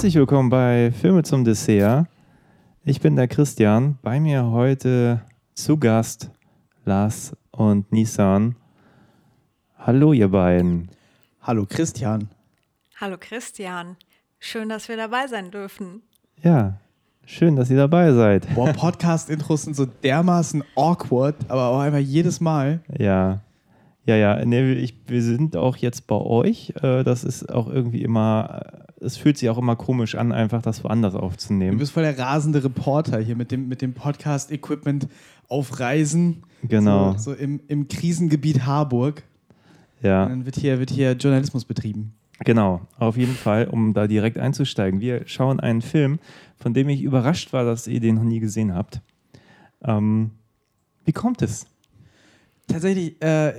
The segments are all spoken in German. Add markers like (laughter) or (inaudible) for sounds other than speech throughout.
Herzlich willkommen bei Filme zum Dessert. Ich bin der Christian. Bei mir heute zu Gast Lars und Nissan. Hallo, ihr beiden. Hallo Christian. Hallo Christian, schön, dass wir dabei sein dürfen. Ja, schön, dass ihr dabei seid. Boah, Podcast-Intros sind so dermaßen awkward, aber auch einfach jedes Mal. Ja, ja, ja. Nee, ich, wir sind auch jetzt bei euch. Äh, Das ist auch irgendwie immer, äh, es fühlt sich auch immer komisch an, einfach das woanders Du aufzunehmen. bist voll der rasende Reporter hier mit dem, mit dem Podcast-Equipment auf Reisen. Genau. So, so im, im Krisengebiet Harburg. Und Ja, dann wird hier, wird hier Journalismus betrieben. genau. Auf jeden Fall, um da direkt einzusteigen. Wir schauen einen Film, von dem ich überrascht war, dass ihr den noch nie gesehen habt. Ähm, wie kommt es? Tatsächlich, äh,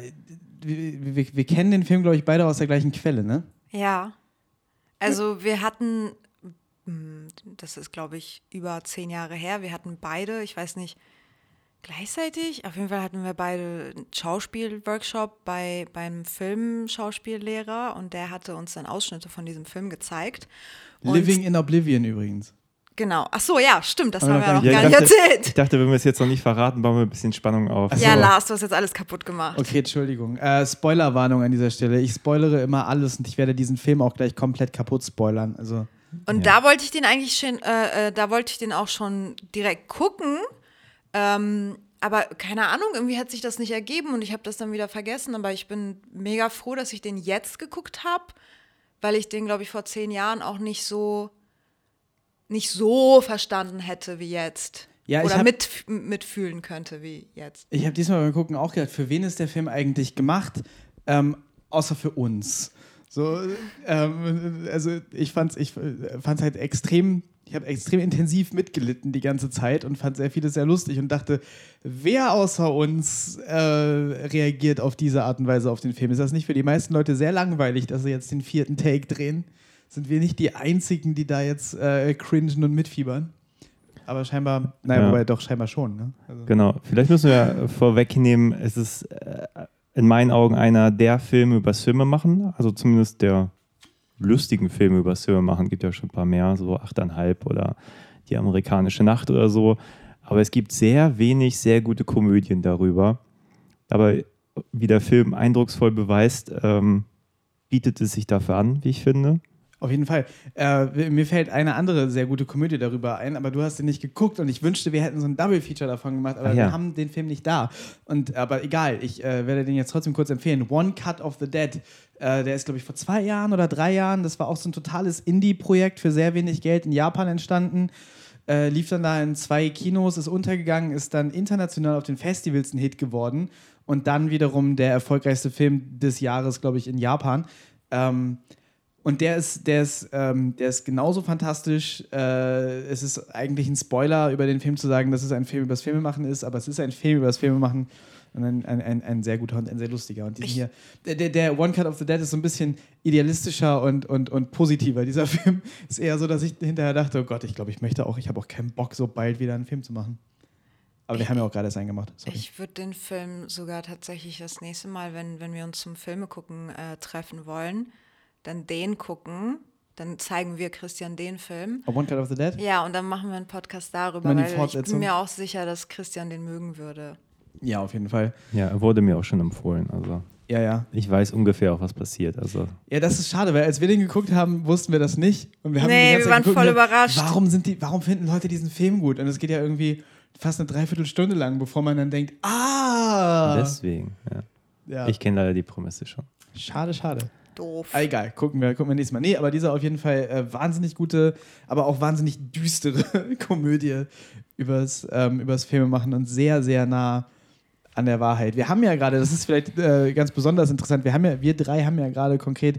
wir, wir, wir kennen den Film, glaube ich, beide aus der gleichen Quelle, ne? Ja, also wir hatten, hm, das ist glaube ich über zehn Jahre her, wir hatten beide, ich weiß nicht, gleichzeitig, auf jeden Fall hatten wir beide einen Schauspielworkshop bei beim Filmschauspiellehrer und der hatte uns dann Ausschnitte von diesem Film gezeigt. Und Living in Oblivion übrigens. Genau. Ach so, ja, stimmt, das haben wir noch noch Ja, gar ich nicht dachte- Ich erzählt. dachte, wenn wir es jetzt noch nicht verraten, bauen wir ein bisschen Spannung auf. Ja, so. Lars, du hast jetzt alles kaputt gemacht. Okay, Entschuldigung. Äh, Spoilerwarnung an dieser Stelle. Ich spoilere immer alles und ich werde diesen Film auch gleich komplett kaputt spoilern. Also, Und da wollte ich den eigentlich schon, äh, äh, da wollte ich den auch schon direkt gucken. Ähm, aber keine Ahnung, irgendwie hat sich das nicht ergeben und ich habe das dann wieder vergessen. Aber ich bin mega froh, dass ich den jetzt geguckt habe, weil ich den, glaube ich, vor zehn Jahren auch nicht so nicht so verstanden hätte wie jetzt. Ja, Oder hab- mit, mitfühlen könnte wie jetzt. ich habe diesmal beim Gucken auch gedacht, für wen ist der Film eigentlich gemacht? Ähm, außer für uns. So, ähm, also ich fand's, ich fand's halt extrem, ich habe extrem intensiv mitgelitten die ganze Zeit und fand sehr vieles sehr lustig und dachte, wer außer uns äh, reagiert auf diese Art und Weise auf den Film? Ist das nicht für die meisten Leute sehr langweilig, dass sie jetzt den vierten Take drehen? Sind wir nicht die Einzigen, die da jetzt äh, cringen und mitfiebern? Aber scheinbar, naja, Ja. wobei doch scheinbar schon, ne? Also. Genau. Vielleicht müssen wir vorwegnehmen, es ist äh, in meinen Augen einer der Filme übers Filme machen, also zumindest der lustigen Filme übers Filme machen. Gibt ja schon ein paar mehr, so 8,5 oder Die amerikanische Nacht oder so. Aber es gibt sehr wenig sehr gute Komödien darüber. Aber wie der Film eindrucksvoll beweist, ähm, bietet es sich dafür an, wie ich finde. Auf jeden Fall. Äh, mir fällt eine andere sehr gute Komödie darüber ein, aber du hast den nicht geguckt und ich wünschte, wir hätten so ein Double-Feature davon gemacht, aber Ah, ja. wir haben den Film nicht da. Und, aber egal, ich äh, werde den jetzt trotzdem kurz empfehlen. One Cut of the Dead. Äh, der ist, glaube ich, vor zwei Jahren oder drei Jahren. Das war auch so ein totales Indie-Projekt für sehr wenig Geld in Japan entstanden. Äh, lief dann da in zwei Kinos, ist untergegangen, ist dann international auf den Festivals ein Hit geworden und dann wiederum der erfolgreichste Film des Jahres, glaube ich, in Japan. Ähm, und der ist, der ist, ähm, der ist genauso fantastisch. Äh, es ist eigentlich ein Spoiler, über den Film zu sagen, dass es ein Film übers Filmemachen ist, aber es ist ein Film übers Filmemachen und ein, ein, ein, ein sehr guter und ein sehr lustiger. Und hier, der, der, der One Cut of the Dead ist so ein bisschen idealistischer und, und, und positiver. Dieser (laughs) Film ist eher so, dass ich hinterher dachte, oh Gott, ich glaube, ich möchte auch, ich habe auch keinen Bock, so bald wieder einen Film zu machen. Aber wir haben ja auch gerade einen gemacht. Sorry. Ich würde den Film sogar tatsächlich das nächste Mal, wenn, wenn wir uns zum Filme gucken äh, treffen wollen, dann den gucken. Dann zeigen wir Christian den Film. Oh, One Cut of the Dead? Ja, und dann machen wir einen Podcast darüber, die weil ich bin mir auch sicher, dass Christian den mögen würde. Ja, auf jeden Fall. Ja, er wurde mir auch schon empfohlen. Also Ja, ja. ich weiß ungefähr auch, was passiert. Also Ja, das ist schade, weil als wir den geguckt haben, wussten wir das nicht. Und wir haben Nee, wir waren geguckt voll überrascht. Warum, sind die, warum finden Leute diesen Film gut? Und es geht ja irgendwie fast eine Dreiviertelstunde lang, bevor man dann denkt, ah! deswegen. Ja. ja. Ich kenne leider die Prämisse schon. schade, schade. Doof. Ah, egal, gucken wir, gucken wir nächstes Mal. Nee, aber dieser auf jeden Fall äh, wahnsinnig gute, aber auch wahnsinnig düstere (laughs) Komödie übers, ähm, übers Filmemachen und sehr, sehr nah an der Wahrheit. Wir haben ja gerade, das ist vielleicht äh, ganz besonders interessant, wir haben ja, wir drei haben ja gerade konkret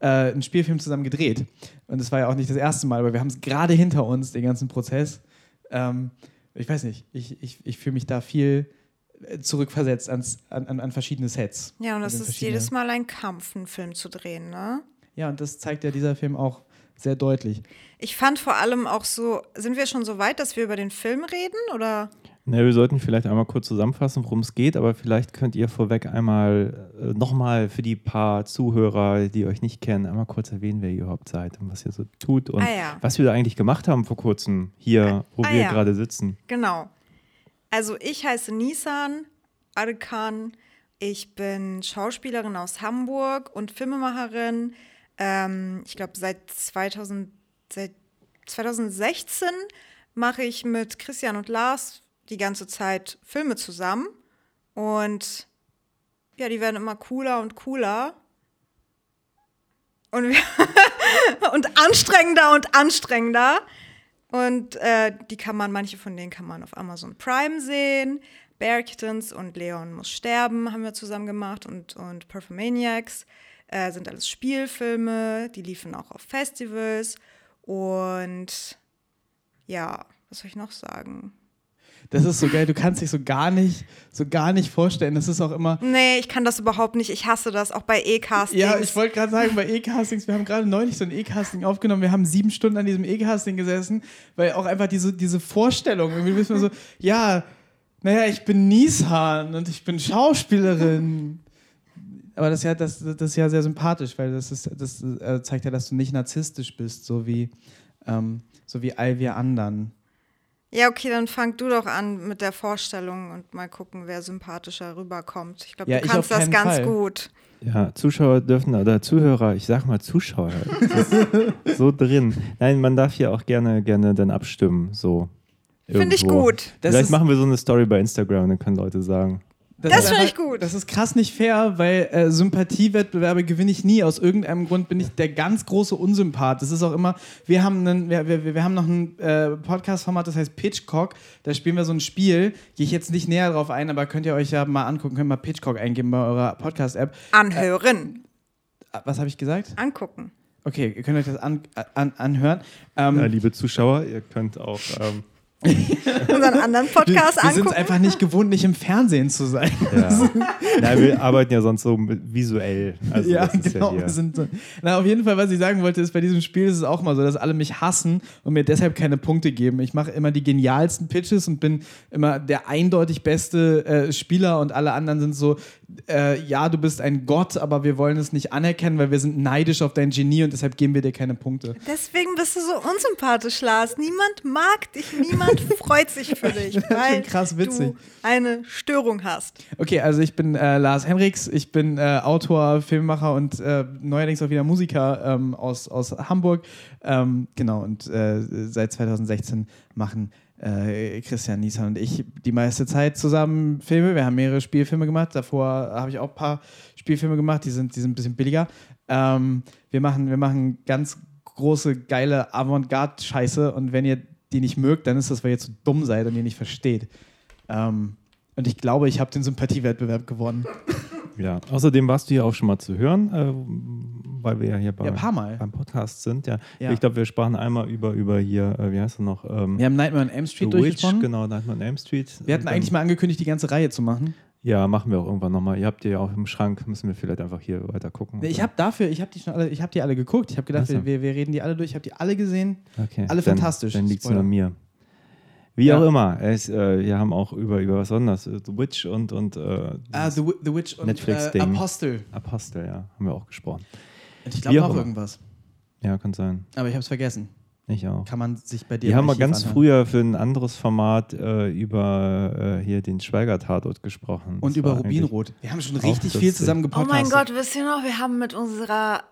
äh, einen Spielfilm zusammen gedreht. Und das war ja auch nicht das erste Mal, aber wir haben es gerade hinter uns, den ganzen Prozess. Ähm, ich weiß nicht, ich, ich, ich fühle mich da viel zurückversetzt ans, an, an, an verschiedene Sets. Ja, und das Also ist jedes Mal ein Kampf, einen Film zu drehen, ne? Ja, und das zeigt ja dieser Film auch sehr deutlich. Ich fand vor allem auch so, sind wir schon so weit, dass wir über den Film reden? Oder? Ne, wir sollten vielleicht einmal kurz zusammenfassen, worum es geht, aber vielleicht könnt ihr vorweg einmal äh, nochmal für die paar Zuhörer, die euch nicht kennen, einmal kurz erwähnen, wer ihr überhaupt seid und was ihr so tut und Ah, ja. was wir da eigentlich gemacht haben vor kurzem hier, wo Ah, wir ja. gerade sitzen. Genau. Also ich heiße Nisan Arkan. Ich bin Schauspielerin aus Hamburg und Filmemacherin. Ähm, ich glaube, seit, 2000, seit 2016 mache ich mit Christian und Lars die ganze Zeit Filme zusammen. Und ja, die werden immer cooler und cooler. Und, (laughs) und anstrengender und anstrengender. Und äh, die kann man, manche von denen kann man auf Amazon Prime sehen. Bear Kittens und Leon muss sterben haben wir zusammen gemacht und, und Perfumaniacs äh, sind alles Spielfilme, die liefen auch auf Festivals. Und ja, was soll ich noch sagen? Das ist so geil, du kannst dich so gar nicht, so gar nicht vorstellen. Das ist auch immer. Nee, ich kann das überhaupt nicht. Ich hasse das, auch bei E-Castings. Ja, ich wollte gerade sagen, bei E-Castings, wir haben gerade neulich so ein E-Casting aufgenommen, wir haben sieben Stunden an diesem E-Casting gesessen, weil auch einfach diese, diese Vorstellung, irgendwie wissen wir so, ja, naja, ich bin Nissan und ich bin Schauspielerin. Aber das ist ja, das, das ist ja sehr sympathisch, weil das, ist, das äh, zeigt ja, dass du nicht narzisstisch bist, so wie, ähm, so wie all wir anderen. Ja, okay, dann fang du doch an mit der Vorstellung und mal gucken, wer sympathischer rüberkommt. Ich glaube, Ja, du ich kannst auf das keinen ganz Fall. gut. Ja, Zuschauer dürfen oder Zuhörer, ich sag mal Zuschauer, das ist so drin. Nein, man darf hier auch gerne, gerne dann abstimmen, so. Finde ich irgendwo. gut. Das Vielleicht ist- machen wir so eine Story bei Instagram, dann können Leute sagen. Das ist finde ich gut. Das ist krass nicht fair, weil äh, Sympathiewettbewerbe gewinne ich nie. Aus irgendeinem Grund bin ich der ganz große Unsympath. Das ist auch immer, wir haben, einen, wir, wir, wir haben noch ein äh, Podcast-Format, das heißt Pitchcock. Da spielen wir so ein Spiel. Gehe ich jetzt nicht näher drauf ein, aber könnt ihr euch ja mal angucken, könnt mal Pitchcock eingeben bei eurer Podcast-App. Anhören, Ah, Was habe ich gesagt? angucken. Okay, ihr könnt euch das an, an, anhören. Ähm, Ja, liebe Zuschauer, ihr könnt auch. Ähm, (laughs) Unseren anderen Podcast wir sind angucken. es einfach nicht gewohnt, nicht im Fernsehen zu sein. ja. (laughs) Nein, wir arbeiten ja sonst so visuell. Also ja, genau. Ja sind so. Na, auf jeden Fall, was ich sagen wollte, ist, bei diesem Spiel ist es auch mal so, dass alle mich hassen und mir deshalb keine Punkte geben. Ich mache immer die genialsten Pitches und bin immer der eindeutig beste äh, Spieler und alle anderen sind so, äh, ja, du bist ein Gott, aber wir wollen es nicht anerkennen, weil wir sind neidisch auf dein Genie und deshalb geben wir dir keine Punkte. Deswegen bist du so unsympathisch, Lars. Niemand mag dich, niemand (laughs) freut sich für dich, weil krass witzig. du eine Störung hast. Okay, also ich bin äh, Lars Henriks, ich bin äh, Autor, Filmemacher und äh, neuerdings auch wieder Musiker ähm, aus, aus Hamburg. Ähm, genau, und äh, seit 2016 machen äh, Christian Nieser und ich die meiste Zeit zusammen Filme. Wir haben mehrere Spielfilme gemacht. Davor habe ich auch ein paar Spielfilme gemacht, die sind, die sind ein bisschen billiger. Ähm, wir, machen, wir machen ganz große, geile Avantgarde-Scheiße und wenn ihr die nicht mögt, dann ist das, weil ihr zu dumm seid und ihr nicht versteht. Ähm, und ich glaube, ich habe den Sympathiewettbewerb gewonnen. ja. Außerdem warst du hier auch schon mal zu hören, äh, weil wir ja hier bei, Ja, paar Mal. beim Podcast sind. Ja. Ja. Ich glaube, wir sprachen einmal über, über hier, äh, wie heißt er noch? Ähm, Wir haben Nightmare on Elm Street The Witch, durchgesprochen. genau, Nightmare on Elm Street. Wir hatten eigentlich mal angekündigt, die ganze Reihe zu machen. Ja, machen wir auch irgendwann nochmal. Ihr habt die ja auch im Schrank, müssen wir vielleicht einfach hier weiter gucken. Ich habe dafür, ich habe die schon alle, ich habe die alle geguckt. Ich habe gedacht, Ach so. wir, wir reden die alle durch. Ich habe die alle gesehen. okay. alle dann, fantastisch. Dann liegt es nur an mir. Wie Ja. auch immer. Es, äh, wir haben auch über, über was anderes, äh, The Witch und, und äh, Ah, The, The Witch und äh, Netflix-Ding. Apostel. Apostel, ja, haben wir auch gesprochen. Und ich glaube auch immer. irgendwas. Ja, kann sein. Aber ich habe es vergessen. Ich auch. Kann man sich bei dir Wir haben mal ganz anhören. früher für ein anderes Format äh, über äh, hier den Schweiger-Tatort gesprochen. Und Das über Rubinrot. Wir haben schon richtig viel zusammen Oh gepodcastet. mein Gott, wisst ihr noch, wir haben mit unserer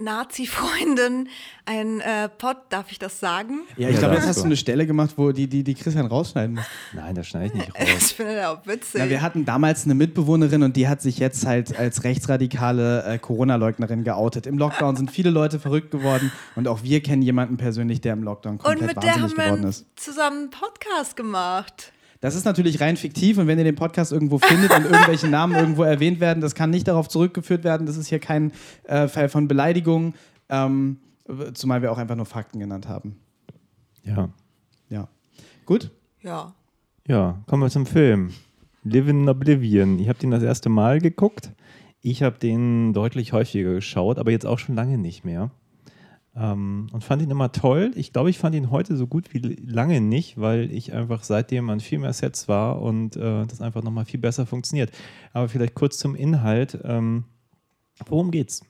Nazi-Freundin ein äh, Pod, darf ich das sagen? Ja, ich Ja, glaube, jetzt hast du. eine Stelle gemacht, wo die, die, die Christian rausschneiden muss. Nein, das schneide ich nicht (laughs) Ich raus. finde das auch witzig. Na, wir hatten damals eine Mitbewohnerin und die hat sich jetzt halt als rechtsradikale äh, Corona-Leugnerin geoutet. Im Lockdown sind viele Leute verrückt geworden und auch wir kennen jemanden persönlich, der im Lockdown Und komplett mit der wahnsinnig haben wir geworden einen- ist. zusammen einen Podcast gemacht. Das ist natürlich rein fiktiv und wenn ihr den Podcast irgendwo findet und irgendwelche (laughs) Namen irgendwo erwähnt werden, das kann nicht darauf zurückgeführt werden. Das ist hier kein äh, Fall von Beleidigung, ähm, zumal wir auch einfach nur Fakten genannt haben. Ja. Ja. Gut? Ja. ja, kommen wir zum Film. Live in Oblivion. Ich habe den das erste Mal geguckt. Ich habe den deutlich häufiger geschaut, aber jetzt auch schon lange nicht mehr. Ähm, und fand ihn immer toll. Ich glaube, ich fand ihn heute so gut wie lange nicht, weil ich einfach seitdem an viel mehr Sets war und äh, das einfach nochmal viel besser funktioniert. Aber vielleicht kurz zum Inhalt. Ähm, worum geht's?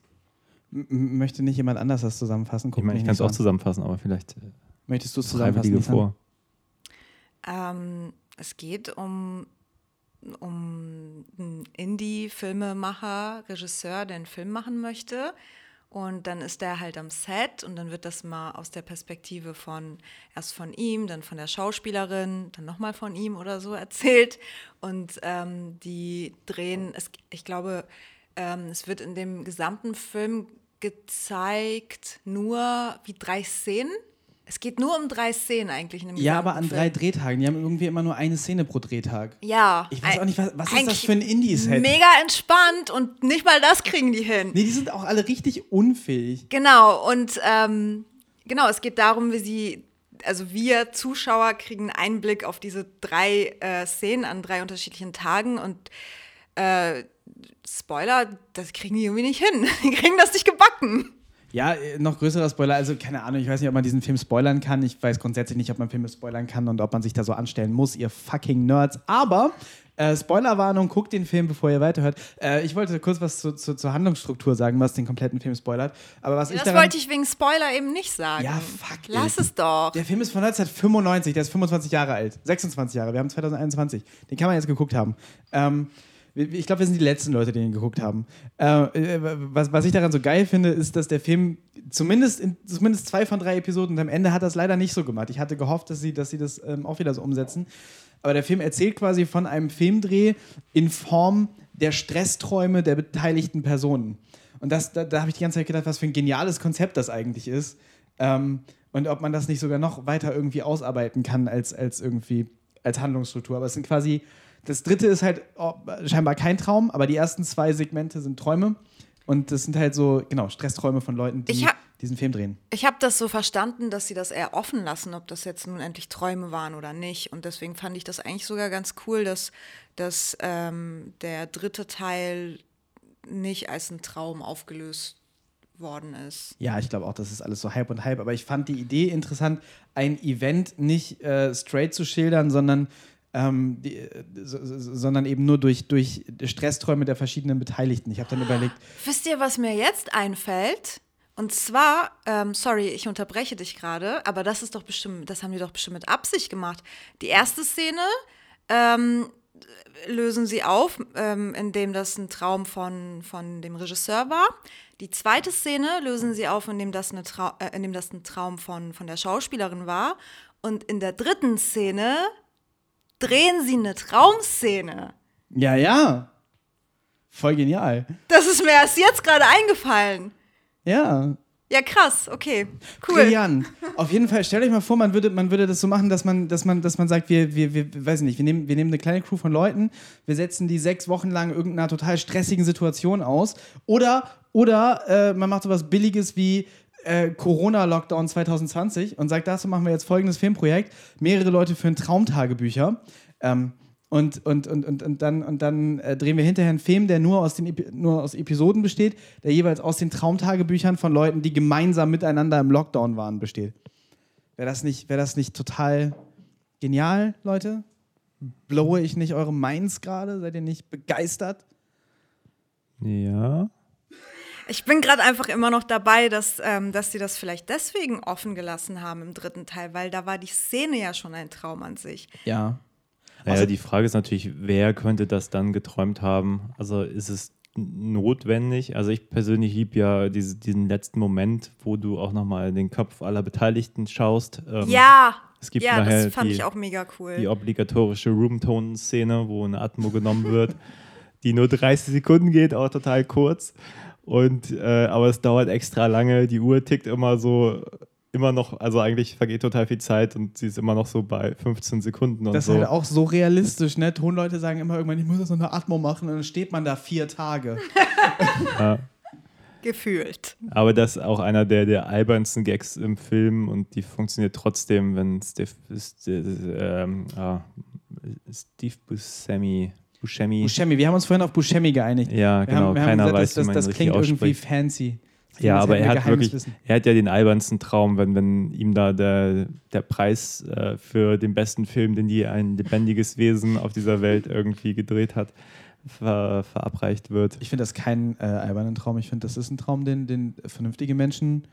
M möchte nicht jemand anders das zusammenfassen? Guck ich meine, ich kann es auch an. zusammenfassen, aber vielleicht äh, Möchtest du es zusammenfassen? Vor. Ähm, es geht um, um einen Indie-Filmemacher, Regisseur, der einen Film machen möchte. Und dann ist der halt am Set und dann wird das mal aus der Perspektive von erst von ihm, dann von der Schauspielerin, dann nochmal von ihm oder so (laughs) erzählt. Und ähm, die drehen, es, ich glaube, ähm, es wird in dem gesamten Film gezeigt nur wie drei Szenen. Es geht nur um drei Szenen eigentlich Ja, aber an Film. drei Drehtagen. Die haben irgendwie immer nur eine Szene pro Drehtag. Ja. Ich weiß auch nicht, was, was ist das für ein Indie-Set? Mega entspannt und nicht mal das kriegen die hin. Nee, die sind auch alle richtig unfähig. Genau, und ähm, genau, es geht darum, wie sie, also wir Zuschauer kriegen einen Einblick auf diese drei äh, Szenen an drei unterschiedlichen Tagen und äh, Spoiler, das kriegen die irgendwie nicht hin. (laughs) Die kriegen das nicht gebacken. Ja, äh, noch größerer Spoiler. Also, keine Ahnung, ich weiß nicht, ob man diesen Film spoilern kann. Ich weiß grundsätzlich nicht, ob man Filme spoilern kann und ob man sich da so anstellen muss, ihr fucking Nerds. Aber, äh, Spoilerwarnung, guckt den Film, bevor ihr weiterhört. Äh, ich wollte kurz was zu, zu, zur Handlungsstruktur sagen, was den kompletten Film spoilert. Aber was ich Das daran, wollte ich wegen Spoiler eben nicht sagen. Ja, fuck, Lass ey. es doch. Der Film ist von 1995, der ist 25 Jahre alt. 26 Jahre, wir haben 2021. Den kann man jetzt geguckt haben. Ähm, ich glaube, wir sind die letzten Leute, die ihn geguckt haben. Äh, äh, was, was ich daran so geil finde, ist, dass der Film zumindest, in, zumindest zwei von drei Episoden und am Ende hat es leider nicht so gemacht. Ich hatte gehofft, dass sie, dass sie das ähm, auch wieder so umsetzen. Aber der Film erzählt quasi von einem Filmdreh in Form der Stressträume der beteiligten Personen. Und das, da, da habe ich die ganze Zeit gedacht, was für ein geniales Konzept das eigentlich ist. Ähm, und ob man das nicht sogar noch weiter irgendwie ausarbeiten kann als, als irgendwie als Handlungsstruktur. Aber es sind quasi, das dritte ist halt oh, scheinbar kein Traum, aber die ersten zwei Segmente sind Träume. Und das sind halt so, genau, Stressträume von Leuten, die hab- diesen Film drehen. Ich habe das so verstanden, dass sie das eher offen lassen, ob das jetzt nun endlich Träume waren oder nicht. Und deswegen fand ich das eigentlich sogar ganz cool, dass, dass ähm, der dritte Teil nicht als ein Traum aufgelöst worden ist. Ja, ich glaube auch, das ist alles so Hype und Hype. Aber ich fand die Idee interessant, ein Event nicht äh, straight zu schildern, sondern, ähm, die, äh, so, so, sondern eben nur durch, durch Stressträume der verschiedenen Beteiligten. Ich habe dann überlegt, Wisst ihr, was mir jetzt einfällt? Und zwar, ähm, sorry, ich unterbreche dich gerade, aber das ist doch bestimmt, das haben die doch bestimmt mit Absicht gemacht. Die erste Szene ähm, lösen sie auf, ähm, indem das ein Traum von, von dem Regisseur war. Die zweite Szene lösen sie auf, indem das, eine Trau äh, indem das ein Traum von, von der Schauspielerin war. Und in der dritten Szene drehen sie eine Traumszene. ja, ja, voll genial. Das ist mir erst jetzt gerade eingefallen. Ja, Ja, krass, okay. Cool. Brillant. Auf jeden Fall, stellt euch mal vor, man würde, man würde das so machen, dass man, dass man, dass man sagt, wir, wir, wir, weiß ich nicht, wir nehmen, wir nehmen eine kleine Crew von Leuten, wir setzen die sechs Wochen lang irgendeiner total stressigen Situation aus. Oder, oder äh, man macht sowas Billiges wie äh, Corona-Lockdown 2020 und sagt, dazu machen wir jetzt folgendes Filmprojekt. Mehrere Leute führen Traumtagebücher. Ähm, und, und, und, und, und dann, und dann äh, drehen wir hinterher einen Film, der nur aus, den nur aus Episoden besteht, der jeweils aus den Traumtagebüchern von Leuten, die gemeinsam miteinander im Lockdown waren, besteht. Wäre das, nicht- wär das nicht total genial, Leute? Blowe ich nicht eure Minds gerade? Seid ihr nicht begeistert? Ja. Ich bin gerade einfach immer noch dabei, dass, ähm, dass sie das vielleicht deswegen offen gelassen haben im dritten Teil, weil da war die Szene ja schon ein Traum an sich. Ja. Naja, die Frage ist natürlich, wer könnte das dann geträumt haben? Also ist es notwendig? Also ich persönlich liebe ja diese, diesen letzten Moment, wo du auch nochmal den Kopf aller Beteiligten schaust. Ähm, ja, es gibt ja, nachher das fand die- ich auch mega cool. Die obligatorische Roomtone-Szene, wo eine Atmo genommen wird, die nur 30 Sekunden geht, auch total kurz. Und, äh, aber es dauert extra lange. Die Uhr tickt immer so, immer noch, also eigentlich vergeht total viel Zeit und sie ist immer noch so bei 15 Sekunden und Das ist so. halt auch so realistisch, ne? Tonleute sagen immer irgendwann, ich muss jetzt noch eine Atmo machen und dann steht man da vier Tage. (laughs) Gefühlt. Aber das ist auch einer der, der albernsten Gags im Film und die funktioniert trotzdem, wenn Steve, Steve, ähm, ah, Steve Buscemi, Buscemi, Buscemi, wir haben uns vorhin auf Buscemi geeinigt. ja genau, haben, keiner gesagt, weiß, das, wie man das, klingt irgendwie fancy. Ja, aber er hat wirklich, Wissen. er hat ja den albernsten Traum, wenn, wenn ihm da der, der Preis äh, für den besten Film, den je ein lebendiges Wesen auf dieser Welt irgendwie gedreht hat, ver, verabreicht wird. Ich finde das keinen äh, albernen Traum. Ich finde, das ist ein Traum, den, den vernünftige Menschen ein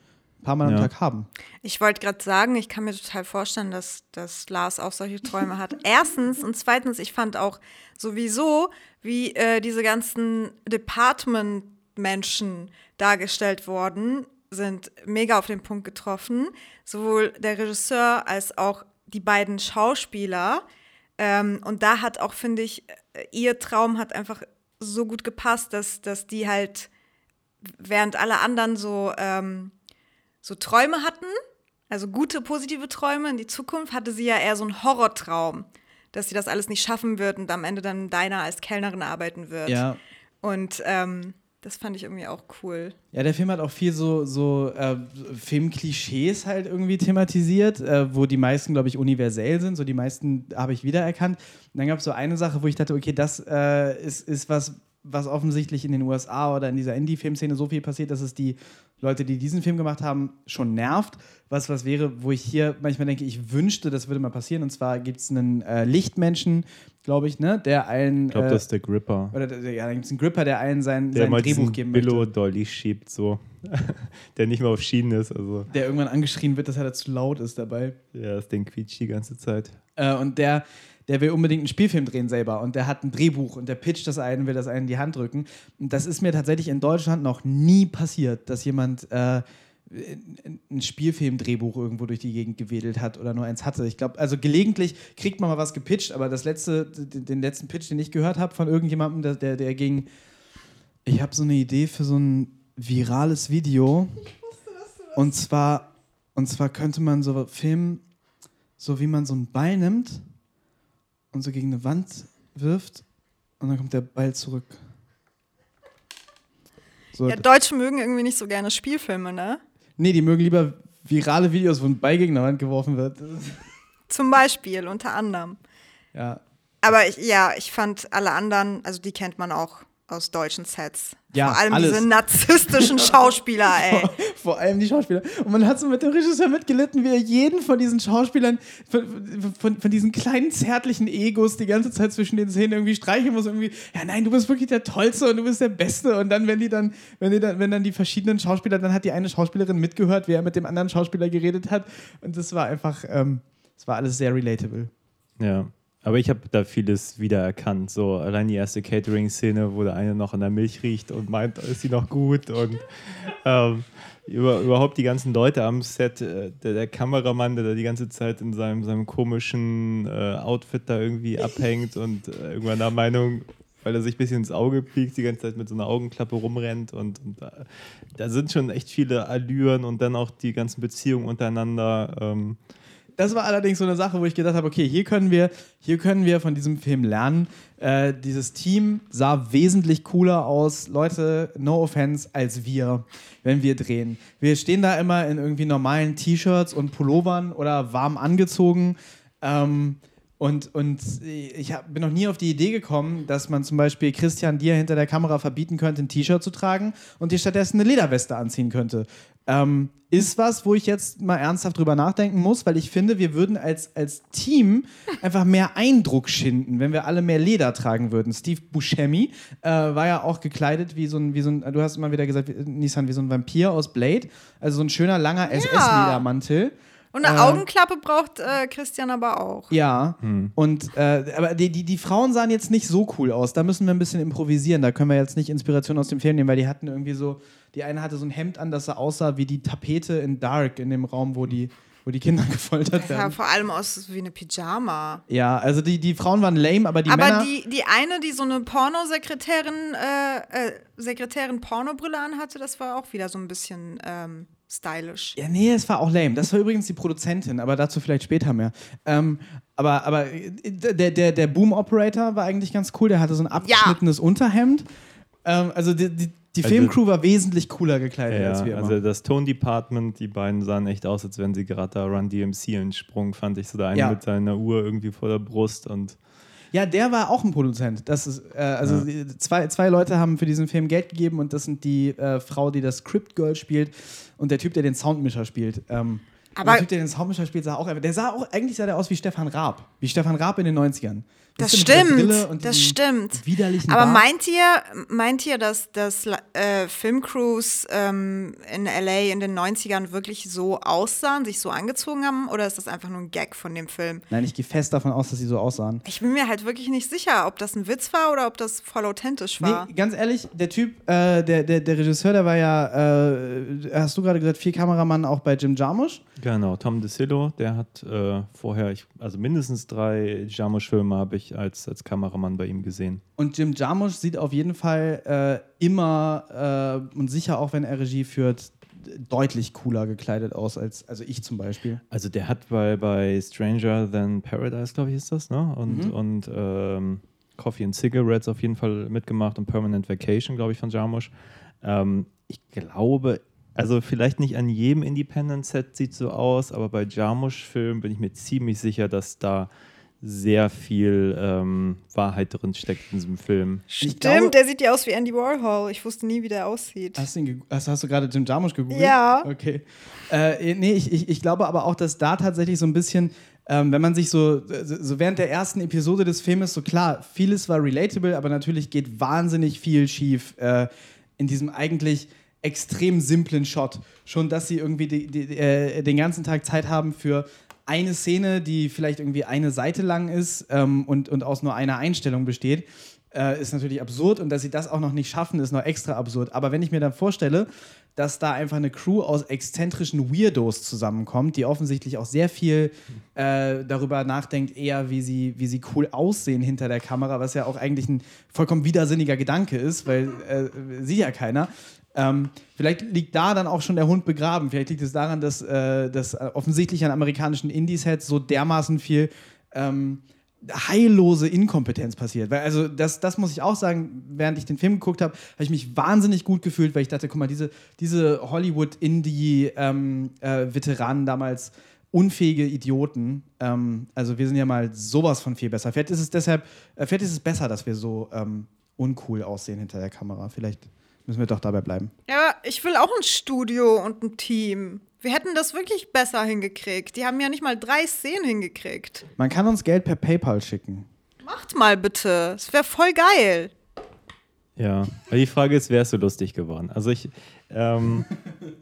paar Mal am Ja. Tag haben. Ich wollte gerade sagen, ich kann mir total vorstellen, dass, dass Lars auch solche Träume hat. Erstens und zweitens, ich fand auch sowieso, wie äh, diese ganzen Department-Menschen dargestellt worden, sind mega auf den Punkt getroffen. Sowohl der Regisseur als auch die beiden Schauspieler. Ähm, und da hat auch, finde ich, äh, ihr Traum hat einfach so gut gepasst, dass, dass die halt, während alle anderen so ähm, so Träume hatten, also gute, positive Träume in die Zukunft, hatte sie ja eher so einen Horrortraum, dass sie das alles nicht schaffen wird und am Ende dann deiner als Kellnerin arbeiten wird. Ja. Und ähm, das fand ich irgendwie auch cool. Ja, der Film hat auch viel so, so äh, Filmklischees halt irgendwie thematisiert, äh, wo die meisten, glaube ich, universell sind. So die meisten habe ich wiedererkannt. Und dann gab es so eine Sache, wo ich dachte, okay, das äh, ist, ist was, was offensichtlich in den USA oder in dieser Indie-Filmszene so viel passiert, dass es die Leute, die diesen Film gemacht haben, schon nervt. Was was wäre, wo ich hier manchmal denke, ich wünschte, das würde mal passieren. Und zwar gibt es einen äh, Lichtmenschen, glaube ich, ne, der allen. Ich glaube, äh, das ist der Gripper. oder der- ja, dann gibt es einen Gripper, der allen sein, Der sein mal Drehbuch geben möchte. Billo-Dolly schiebt, so. (laughs) der nicht mehr auf Schienen ist. Also, der irgendwann angeschrien wird, dass er da zu laut ist dabei. ja, das Ding quietscht die ganze Zeit. Äh, und der, der will unbedingt einen Spielfilm drehen selber und der hat ein Drehbuch und der pitcht das einen, will das einen in die Hand drücken. Und das ist mir tatsächlich in Deutschland noch nie passiert, dass jemand äh, ein Spielfilm-Drehbuch irgendwo durch die Gegend gewedelt hat oder nur eins hatte. Ich glaube, also gelegentlich kriegt man mal was gepitcht, aber das letzte, den letzten Pitch, den ich gehört habe von irgendjemandem, der, der, der ging, ich habe so eine Idee für so ein virales Video. Und zwar, und zwar könnte man so filmen, so wie man so einen Ball nimmt und so gegen eine Wand wirft und dann kommt der Ball zurück. So, Ja, Deutsche mögen irgendwie nicht so gerne Spielfilme, ne? nee, die mögen lieber virale Videos, wo ein Ball gegen eine Wand geworfen wird. (laughs) Zum Beispiel, unter anderem. Ja. Aber ich, ja, ich fand alle anderen, also die kennt man auch aus deutschen Sets. Ja, Vor allem alles. diese narzisstischen (laughs) Schauspieler, ey. Vor allem die Schauspieler. Und man hat so mit dem Regisseur mitgelitten, wie er jeden von diesen Schauspielern, von, von, von diesen kleinen zärtlichen Egos die ganze Zeit zwischen den Szenen irgendwie streichen muss. Irgendwie, ja nein, du bist wirklich der Tollste und du bist der Beste. Und dann, wenn die dann, wenn die dann, wenn dann die verschiedenen Schauspieler, dann hat die eine Schauspielerin mitgehört, wie er mit dem anderen Schauspieler geredet hat. Und das war einfach, ähm, das war alles sehr relatable. Ja. Aber ich habe da vieles wiedererkannt. So allein die erste Catering-Szene, wo der eine noch an der Milch riecht und meint, ist sie noch gut. Und ähm, über, überhaupt die ganzen Leute am Set, äh, der, der Kameramann, der da die ganze Zeit in seinem, seinem komischen äh, Outfit da irgendwie abhängt und äh, irgendwann der Meinung, weil er sich ein bisschen ins Auge piekt, die ganze Zeit mit so einer Augenklappe rumrennt. Und, und da, da sind schon echt viele Allüren und dann auch die ganzen Beziehungen untereinander. Ähm, Das war allerdings so eine Sache, wo ich gedacht habe, okay, hier können wir, hier können wir von diesem Film lernen. Äh, dieses Team sah wesentlich cooler aus, Leute, no offense, als wir, wenn wir drehen. Wir stehen da immer in irgendwie normalen T-Shirts und Pullovern oder warm angezogen. Ähm, und, und ich hab, bin noch nie auf die Idee gekommen, dass man zum Beispiel Christian dir hinter der Kamera verbieten könnte, ein T-Shirt zu tragen und dir stattdessen eine Lederweste anziehen könnte. Ähm, ist was, wo ich jetzt mal ernsthaft drüber nachdenken muss, weil ich finde, wir würden als, als Team einfach mehr Eindruck schinden, wenn wir alle mehr Leder tragen würden. Steve Buscemi äh, war ja auch gekleidet wie so ein, wie so ein, du hast immer wieder gesagt, Nissan, wie so ein Vampir aus Blade. Also so ein schöner, langer SS-Ledermantel. Und eine Äh, Augenklappe braucht äh, Christian aber auch. Ja, Hm. und äh, aber die, die, die Frauen sahen jetzt nicht so cool aus. Da müssen wir ein bisschen improvisieren. Da können wir jetzt nicht Inspiration aus dem Film nehmen, weil die hatten irgendwie so, die eine hatte so ein Hemd an, das sah aussah wie die Tapete in Dark, in dem Raum, wo die, wo die Kinder (laughs) gefoltert Das sah werden. vor allem aus wie eine Pyjama. Ja, also die, die Frauen waren lame, aber die aber Männer. die, die eine, die so eine Pornosekretärin, äh, äh, Sekretärin Pornobrille anhatte, das war auch wieder so ein bisschen ähm, stylisch. Ja, nee, es war auch lame. Das war übrigens die Produzentin, aber dazu vielleicht später mehr. Ähm, aber aber äh, der, der, der Boom-Operator war eigentlich ganz cool. Der hatte so ein abgeschnittenes Unterhemd. Ähm, also die, die, die Also- Filmcrew war wesentlich cooler gekleidet Ja, als wir immer. also das Tone Department, die beiden sahen echt aus, als wenn sie gerade da Run DMC einen Sprung, fand ich so der eine Ja. mit seiner Uhr irgendwie vor der Brust und Ja, der war auch ein Produzent. Das ist, äh, also die- zwei, zwei Leute haben für diesen Film Geld gegeben und das sind die äh, Frau, die das Script Girl spielt und der Typ, der den Soundmischer spielt. Ähm, Aber- der Typ, der den Soundmischer spielt, sah auch, der sah auch, eigentlich sah der aus wie Stefan Raab. Wie Stefan Raab in den 90ern. Das stimmt, das stimmt. Widerlichen Aber Bart? meint ihr, meint ihr, dass, dass äh, Filmcrews ähm, in LA in den 90ern wirklich so aussahen, sich so angezogen haben? Oder ist das einfach nur ein Gag von dem Film? Nein, ich gehe fest davon aus, dass sie so aussahen. Ich bin mir halt wirklich nicht sicher, ob das ein Witz war oder ob das voll authentisch war. Nee, ganz ehrlich, der Typ, äh, der, der, der Regisseur, der war ja, äh, hast du gerade gesagt, vier Kameramann auch bei Jim Jarmusch. Genau, Tom DeSillo, der hat äh, vorher, ich, also mindestens drei Jarmusch-Filme habe ich als, als Kameramann bei ihm gesehen. Und Jim Jarmusch sieht auf jeden Fall äh, immer äh, und sicher auch, wenn er Regie führt, deutlich cooler gekleidet aus als also ich zum Beispiel. Also der hat bei, bei Stranger Than Paradise, glaube ich, ist das, ne? Und, und ähm, Coffee and Cigarettes auf jeden Fall mitgemacht und Permanent Vacation, glaube ich, von Jarmusch. Ähm, ich glaube, also vielleicht nicht an jedem Independent-Set sieht so aus, aber bei Jarmusch-Filmen bin ich mir ziemlich sicher, dass da sehr viel ähm, Wahrheit drin steckt in diesem Film. Ich glaube- der sieht ja aus wie Andy Warhol. Ich wusste nie, wie der aussieht. Hast du, ihn ge- hast, du gerade Jim Jarmusch gegoogelt? Ja. Okay. Äh, nee, ich, ich, ich glaube aber auch, dass da tatsächlich so ein bisschen, ähm, wenn man sich so, so so während der ersten Episode des Filmes, so klar, vieles war relatable, aber natürlich geht wahnsinnig viel schief äh, in diesem eigentlich extrem simplen Shot. Schon, dass sie irgendwie die, die, äh, den ganzen Tag Zeit haben für eine Szene, die vielleicht irgendwie eine Seite lang ist ähm, und, und aus nur einer Einstellung besteht, äh, ist natürlich absurd und dass sie das auch noch nicht schaffen, ist noch extra absurd. Aber wenn ich mir dann vorstelle, dass da einfach eine Crew aus exzentrischen Weirdos zusammenkommt, die offensichtlich auch sehr viel äh, darüber nachdenkt, eher wie sie, wie sie cool aussehen hinter der Kamera, was ja auch eigentlich ein vollkommen widersinniger Gedanke ist, weil äh, sieht ja keiner. Ähm, vielleicht liegt da dann auch schon der Hund begraben. Vielleicht liegt es daran, dass, äh, dass äh, offensichtlich an amerikanischen Indies-Heads so dermaßen viel ähm, heillose Inkompetenz passiert. Weil, also, das, das muss ich auch sagen, während ich den Film geguckt habe, habe ich mich wahnsinnig gut gefühlt, weil ich dachte, guck mal, diese, diese Hollywood-Indie-Veteranen damals, unfähige Idioten. Ähm, also, wir sind ja mal sowas von viel besser. Vielleicht ist es deshalb, äh, vielleicht ist es besser, dass wir so ähm, uncool aussehen hinter der Kamera. Vielleicht müssen wir doch dabei bleiben. Ja, ich will auch ein Studio und ein Team. Wir hätten das wirklich besser hingekriegt. Die haben ja nicht mal drei Szenen hingekriegt. Man kann uns Geld per PayPal schicken. Macht mal bitte. Es wäre voll geil. Ja, aber die Frage ist, wer ist so lustig geworden? Also ich, ähm,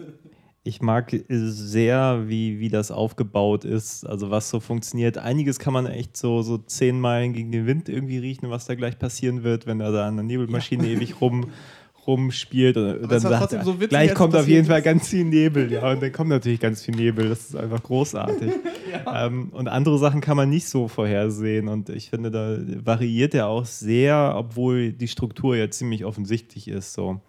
(laughs) ich mag sehr, wie, wie das aufgebaut ist, also was so funktioniert. Einiges kann man echt so, so zehn Meilen gegen den Wind irgendwie riechen, was da gleich passieren wird, wenn er da an der Nebelmaschine ewig rum rumspielt und dann sagt trotzdem er, so witzig, gleich kommt auf jeden Fall ganz viel Nebel, ja, und dann kommt natürlich ganz viel Nebel, das ist einfach großartig. (laughs) ähm, und andere Sachen kann man nicht so vorhersehen und ich finde, da variiert er auch sehr, obwohl die Struktur ja ziemlich offensichtlich ist, so.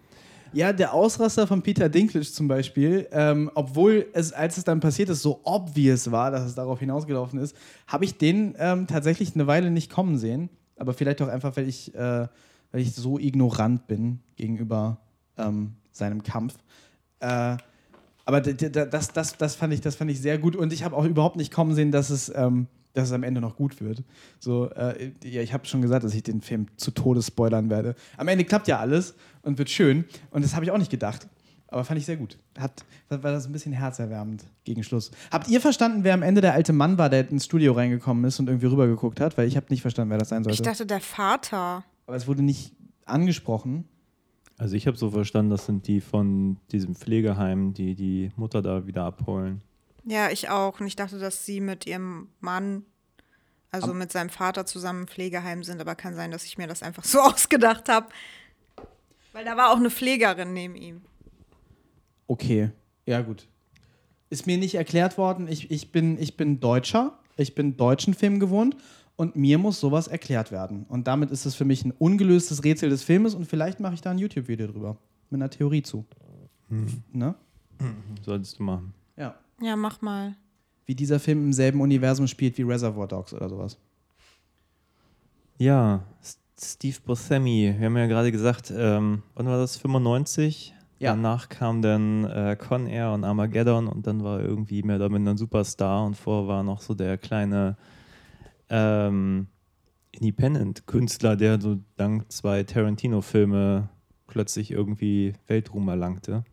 Ja, der Ausraster von Peter Dinklage zum Beispiel, ähm, obwohl es, als es dann passiert ist, so obvious war, dass es darauf hinausgelaufen ist, habe ich den ähm, tatsächlich eine Weile nicht kommen sehen. Aber vielleicht auch einfach, weil ich, äh, weil ich so ignorant bin gegenüber ähm, seinem Kampf. Äh, aber das, das, das, fand ich, das fand ich sehr gut und ich habe auch überhaupt nicht kommen sehen, dass es, ähm, dass es am Ende noch gut wird. So, äh, ja, ich habe schon gesagt, dass ich den Film zu Tode spoilern werde. Am Ende klappt ja alles und wird schön und das habe ich auch nicht gedacht. Aber fand ich sehr gut. Hat, war das ein bisschen herzerwärmend gegen Schluss. Habt ihr verstanden, wer am Ende der alte Mann war, der ins Studio reingekommen ist und irgendwie rübergeguckt hat? Weil ich habe nicht verstanden, wer das sein sollte. Ich dachte, der Vater. Aber es wurde nicht angesprochen. Also ich habe so verstanden, das sind die von diesem Pflegeheim, die die Mutter da wieder abholen. Ja, ich auch. Und ich dachte, dass sie mit ihrem Mann, also mit seinem Vater zusammen im Pflegeheim sind. Aber kann sein, dass ich mir das einfach (laughs) so ausgedacht habe. Weil da war auch eine Pflegerin neben ihm. Okay, ja gut. Ist mir nicht erklärt worden. Ich, ich, bin, ich bin Deutscher. Ich bin deutschen Film gewohnt. Und mir muss sowas erklärt werden. Und damit ist es für mich ein ungelöstes Rätsel des Filmes. Und vielleicht mache ich da ein YouTube-Video drüber. Mit einer Theorie zu. Ne? Solltest du machen. Ja. Ja, mach mal. Wie dieser Film im selben Universum spielt wie Reservoir Dogs oder sowas. Ja, Steve Buscemi, wir haben ja gerade gesagt, ähm, wann war das? 95? Ja. Danach kam dann äh, Con Air und Armageddon und dann war er irgendwie mehr oder minder ein Superstar und vorher war noch so der kleine ähm, Independent-Künstler, der so dank zwei Tarantino-Filme plötzlich irgendwie Weltruhm erlangte.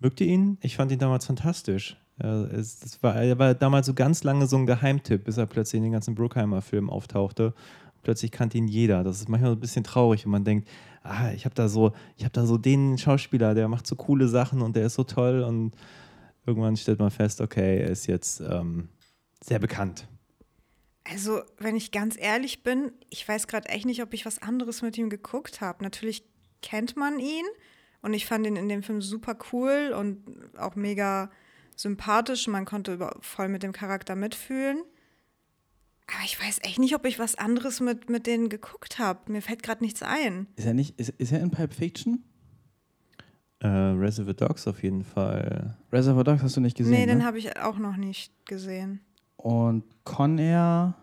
Mögt ihr ihn? Ich fand ihn damals fantastisch. Ja, es, das war, er war damals so ganz lange so ein Geheimtipp, bis er plötzlich in den ganzen Bruckheimer-Filmen auftauchte. Plötzlich kannte ihn jeder. Das ist manchmal so ein bisschen traurig, wenn man denkt, ah, ich habe da so, ich da so den Schauspieler, der macht so coole Sachen und der ist so toll und irgendwann stellt man fest, okay, er ist jetzt ähm, sehr bekannt. Also, wenn ich ganz ehrlich bin, ich weiß gerade echt nicht, ob ich was anderes mit ihm geguckt habe. Natürlich kennt man ihn und ich fand ihn in dem Film super cool und auch mega sympathisch. Man konnte über, voll mit dem Charakter mitfühlen. Aber ich weiß echt nicht, ob ich was anderes mit, mit denen geguckt habe. Mir fällt gerade nichts ein. Ist er nicht, ist, ist er in Pulp Fiction? Äh, Reservoir Dogs auf jeden Fall. Reservoir Dogs hast du nicht gesehen, nee, den ne? habe ich auch noch nicht gesehen. Und Con Air.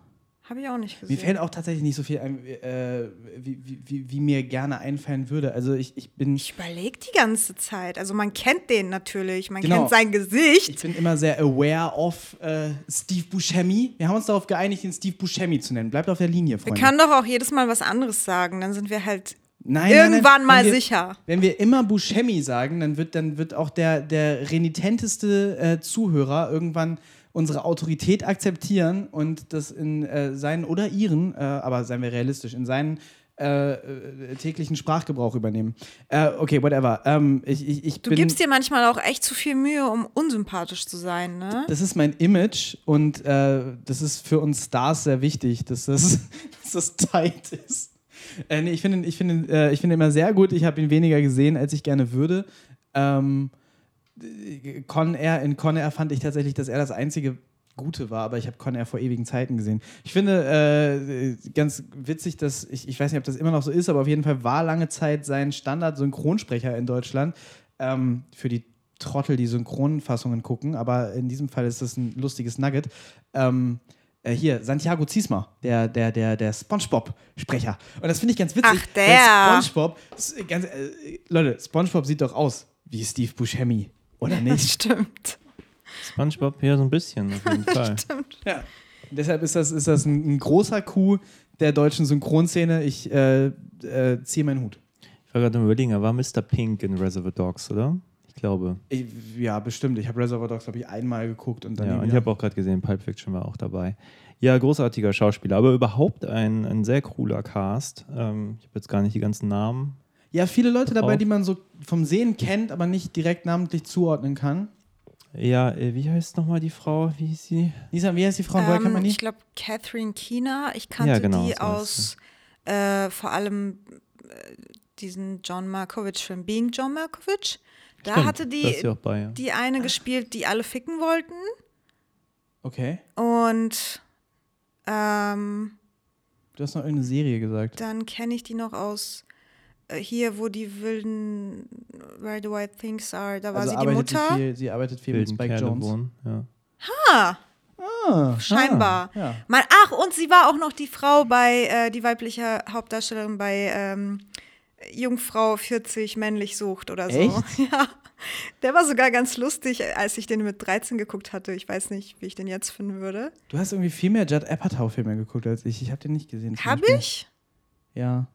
Habe ich auch nicht gesehen. Mir fällt auch tatsächlich nicht so viel ein, äh, wie, wie, wie, wie mir gerne einfallen würde. Also ich, ich bin. ich überlege die ganze Zeit. Also man kennt den natürlich, man Genau. kennt sein Gesicht. Ich bin immer sehr aware of äh, Steve Buscemi. Wir haben uns darauf geeinigt, ihn Steve Buscemi zu nennen. Bleibt auf der Linie, Wir Freunde. können doch auch jedes Mal was anderes sagen, dann sind wir halt Nein, irgendwann nein, nein. mal wir, sicher. Wenn wir immer Buscemi sagen, dann wird, dann wird auch der, der renitenteste äh, Zuhörer irgendwann unsere Autorität akzeptieren und das in äh, seinen oder ihren, äh, aber seien wir realistisch, in seinen äh, äh, täglichen Sprachgebrauch übernehmen. Äh, okay, whatever. Ähm, ich, ich, ich Du gibst dir manchmal auch echt zu viel Mühe, um unsympathisch zu sein, ne? das ist mein Image und äh, das ist für uns Stars sehr wichtig, dass das, (laughs) dass das tight ist. Äh, nee, ich finde ihn, ich finde ihn, äh, ich finde ihn immer sehr gut. Ich habe ihn weniger gesehen, als ich gerne würde. Ähm, äh, Con Air, in Con Air fand ich tatsächlich, dass er das einzige Gute war, aber ich habe Con Air vor ewigen Zeiten gesehen. Ich finde äh, ganz witzig, dass ich, ich weiß nicht, ob das immer noch so ist, aber auf jeden Fall war lange Zeit sein Standard-Synchronsprecher in Deutschland ähm, für die Trottel, die Synchronfassungen gucken, aber in diesem Fall ist das ein lustiges Nugget. Ähm, äh, hier, Santiago Ziesmer, der, der, der, der Spongebob-Sprecher. Und das finde ich ganz witzig. Ach, der. Spongebob, ganz, äh, Leute, Spongebob sieht doch aus wie Steve Buscemi, oder (laughs) nicht? Stimmt. SpongeBob ja so ein bisschen auf jeden (laughs) Fall. ja. Und deshalb ist das, ist das ein, ein großer Coup der deutschen Synchronszene. Ich äh, äh, ziehe meinen Hut. Ich war gerade im Überlegen, er war Mr. Pink in Reservoir Dogs, oder? Ich glaube. Ich, ja, bestimmt. Ich habe Reservoir Dogs, glaube ich, einmal geguckt und dann Ja, und ich habe auch gerade gesehen, Pulp Fiction war auch dabei. Ja, großartiger Schauspieler, aber überhaupt ein, ein sehr cooler Cast. Ähm, ich habe jetzt gar nicht die ganzen Namen. Ja, viele Leute dabei, Auch. die man so vom Sehen kennt, aber nicht direkt namentlich zuordnen kann. Ja, äh, wie heißt nochmal die Frau? Wie hieß sie? Lisa, wie heißt die Frau? Ähm, man die? ich glaube, Catherine Keener. Ich kannte Ja, genau, die war's, aus äh, vor allem äh, diesen John Malkovich-Film Being John Malkovich. Da Stimmt, hatte die auch bei. Ja. die eine gespielt, die alle ficken wollten. Okay. Und ähm, Du hast noch irgendeine Serie gesagt. dann kenne ich die noch aus äh, hier, wo die wilden Where the White Things Are. Da war also sie die arbeitet Mutter. Sie, viel, sie arbeitet viel mit Wilden Spike Kerle Jones. wohnen. Ja. Ah, Ah, scheinbar. ja. Man, ach, und sie war auch noch die Frau bei, äh, die weibliche Hauptdarstellerin bei ähm, Jungfrau 40 männlich sucht oder so. Echt? (laughs) Ja. Der war sogar ganz lustig, als ich den mit 13 geguckt hatte. Ich weiß nicht, wie ich den jetzt finden würde. Du hast irgendwie viel mehr Judd Apatow-Filme geguckt als ich. Ich habe den nicht gesehen. Hab Beispiel. ich? Ja.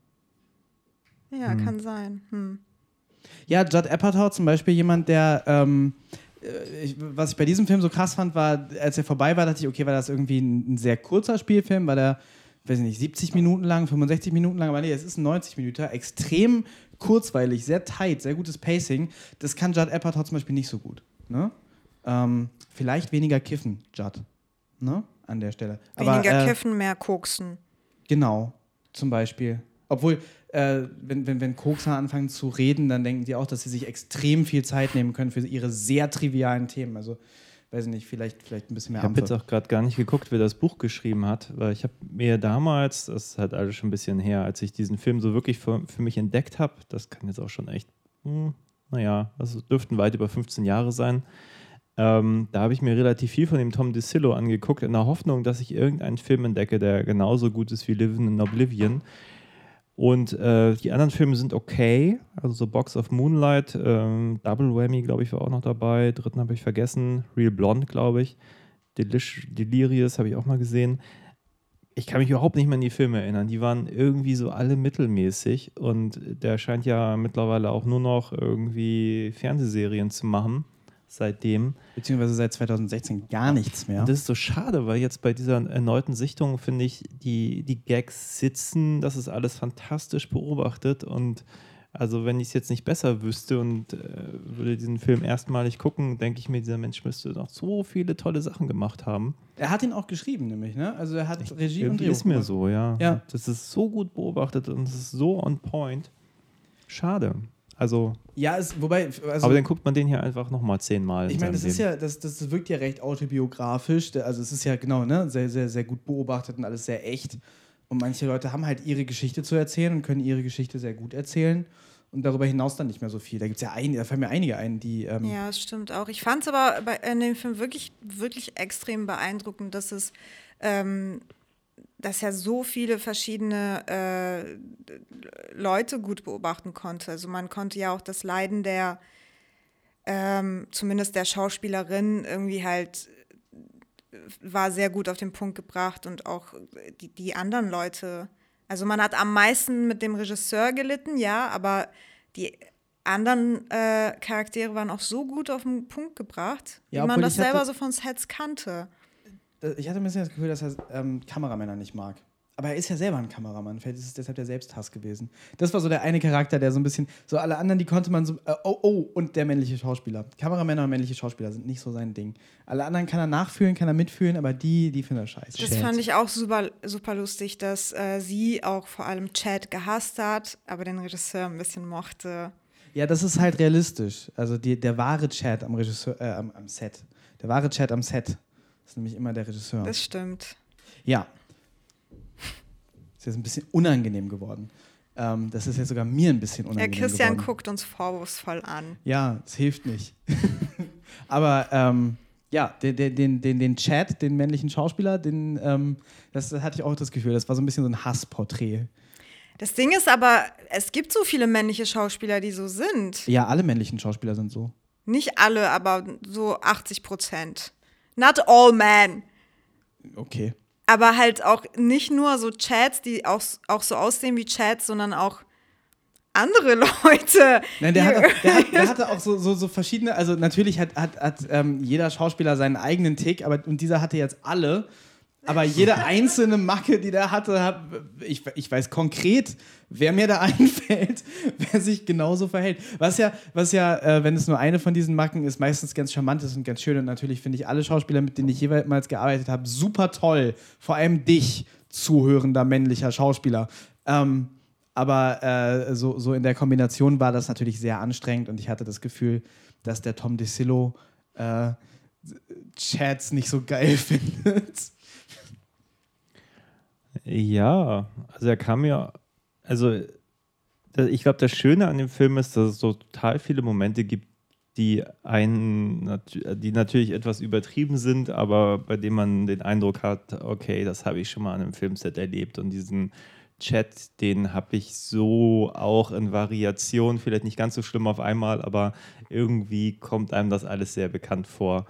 Ja, kann sein. Hm. Ja, Judd Apatow zum Beispiel jemand, der, ähm, äh, ich, was ich bei diesem Film so krass fand, war, als er vorbei war, dachte ich, okay, war das irgendwie ein, ein sehr kurzer Spielfilm, war der, weiß ich nicht, 70 Minuten lang, 65 Minuten lang, aber nee, es ist ein 90 Minuten, extrem kurzweilig, sehr tight, sehr gutes Pacing. Das kann Judd Apatow zum Beispiel nicht so gut. Ne? Ähm, vielleicht weniger kiffen, Judd. Ne? An der Stelle. Weniger aber, äh, kiffen, mehr koksen. Genau, zum Beispiel. Obwohl, äh, wenn, wenn, wenn Kokser anfangen zu reden, dann denken die auch, dass sie sich extrem viel Zeit nehmen können für ihre sehr trivialen Themen. Also, weiß ich nicht, vielleicht, vielleicht ein bisschen mehr Ich habe jetzt auch gerade gar nicht geguckt, wer das Buch geschrieben hat, weil ich habe mir damals, das ist halt alles schon ein bisschen her, als ich diesen Film so wirklich für, für mich entdeckt habe, das kann jetzt auch schon echt, hm, naja, das dürften weit über 15 Jahre sein, ähm, da habe ich mir relativ viel von dem Tom DeSillo angeguckt, in der Hoffnung, dass ich irgendeinen Film entdecke, der genauso gut ist wie Living in Oblivion. Und äh, die anderen Filme sind okay. Also so Box of Moonlight, ähm, Double Whammy, glaube ich, war auch noch dabei. Dritten habe ich vergessen. Real Blonde, glaube ich. Delish, Delirious habe ich auch mal gesehen. ich kann mich überhaupt nicht mehr an die Filme erinnern. Die waren irgendwie so alle mittelmäßig und der scheint ja mittlerweile auch nur noch irgendwie Fernsehserien zu machen seitdem. Beziehungsweise seit 2016 gar nichts mehr. Und das ist so schade, weil jetzt bei dieser erneuten Sichtung finde ich, die, die Gags sitzen, das ist alles fantastisch beobachtet und also wenn ich es jetzt nicht besser wüsste und äh, würde diesen Film erstmalig gucken, denke ich mir, dieser Mensch müsste noch so viele tolle Sachen gemacht haben. Er hat ihn auch geschrieben, nämlich, ne? Also er hat Regie und Drehbuch ist mir so, ja. Ja. Das ist so gut beobachtet und es ist so on point. Schade. Also, Ja, es, wobei, also, aber dann guckt man den hier einfach nochmal zehnmal. ich in meine, das ist ja, das, das wirkt ja recht autobiografisch. Also es ist ja genau, ne, sehr, sehr, sehr gut beobachtet und alles sehr echt. Und manche Leute haben halt ihre Geschichte zu erzählen und können ihre Geschichte sehr gut erzählen. Und darüber hinaus dann nicht mehr so viel. Da gibt es ja einige, da fallen mir einige ein, die. Ähm, Ja, das stimmt auch. Ich fand es aber bei, in dem Film wirklich, wirklich extrem beeindruckend, dass es, ähm, dass er so viele verschiedene äh, Leute gut beobachten konnte. Also man konnte ja auch das Leiden der, ähm, zumindest der Schauspielerin irgendwie halt äh, war sehr gut auf den Punkt gebracht und auch die, die anderen Leute. Also man hat am meisten mit dem Regisseur gelitten, ja, aber die anderen äh, Charaktere waren auch so gut auf den Punkt gebracht, Ja, wie man das hatte- selber so von Sets kannte. Da- ich hatte ein bisschen das Gefühl, dass er ähm, Kameramänner nicht mag. Aber er ist ja selber ein Kameramann. Vielleicht ist es deshalb der Selbsthass gewesen. Das war so der eine Charakter, der so ein bisschen. So alle anderen, die konnte man so. Äh, oh, oh, und der männliche Schauspieler. Kameramänner und männliche Schauspieler sind nicht so sein Ding. Alle anderen kann er nachfühlen, kann er mitfühlen, aber die, die findet er scheiße. Das fand ich auch super, super lustig, dass äh, sie auch vor allem Chad gehasst hat, aber den Regisseur ein bisschen mochte. Ja, das ist halt realistisch. Also die, der wahre Chat am Regisseur, äh, am, am Set. Der wahre Chat am Set ist nämlich immer der Regisseur. Das stimmt. Ja. Ist jetzt ein bisschen unangenehm geworden. Ähm, das ist jetzt sogar mir ein bisschen Der unangenehm Christian geworden. guckt uns vorwurfsvoll an. Ja, es hilft nicht. (laughs) Aber ähm, ja, den, den, den, den, Chat, den männlichen Schauspieler, den, ähm, das hatte ich auch das Gefühl, das war so ein bisschen so ein Hassporträt. Das Ding ist aber, es gibt so viele männliche Schauspieler, die so sind. Ja, alle männlichen Schauspieler sind so. Nicht alle, aber so 80 Prozent. Not all men. Okay. Aber halt auch nicht nur so Chats, die auch, auch so aussehen wie Chats, sondern auch andere (laughs) Leute. Nein, der hatte, der, hat, der hatte auch so, so, so verschiedene, also natürlich hat, hat, hat ähm, jeder Schauspieler seinen eigenen Tick, aber und dieser hatte jetzt alle. Aber jede einzelne Macke, die der hatte, hat, ich, ich weiß konkret, wer mir da (laughs) einfällt, wer sich genauso verhält. Was ja, was ja äh, wenn es nur eine von diesen Macken ist, meistens ganz charmant ist und ganz schön. Und natürlich finde ich alle Schauspieler, mit denen ich jeweils gearbeitet habe, super toll. Vor allem dich, zuhörender männlicher Schauspieler. Ähm, aber äh, so, so in der Kombination war das natürlich sehr anstrengend und ich hatte das Gefühl, dass der Tom DeSillo äh, Chats nicht so geil (laughs) findet. Ja, also er kam ja, also ich glaube, das Schöne an dem Film ist, dass es so total viele Momente gibt, die einen, die natürlich etwas übertrieben sind, aber bei denen man den Eindruck hat, okay, das habe ich schon mal an einem Filmset erlebt und diesen Chat, den habe ich so auch in Variation, vielleicht nicht ganz so schlimm auf einmal, aber irgendwie kommt einem das alles sehr bekannt vor.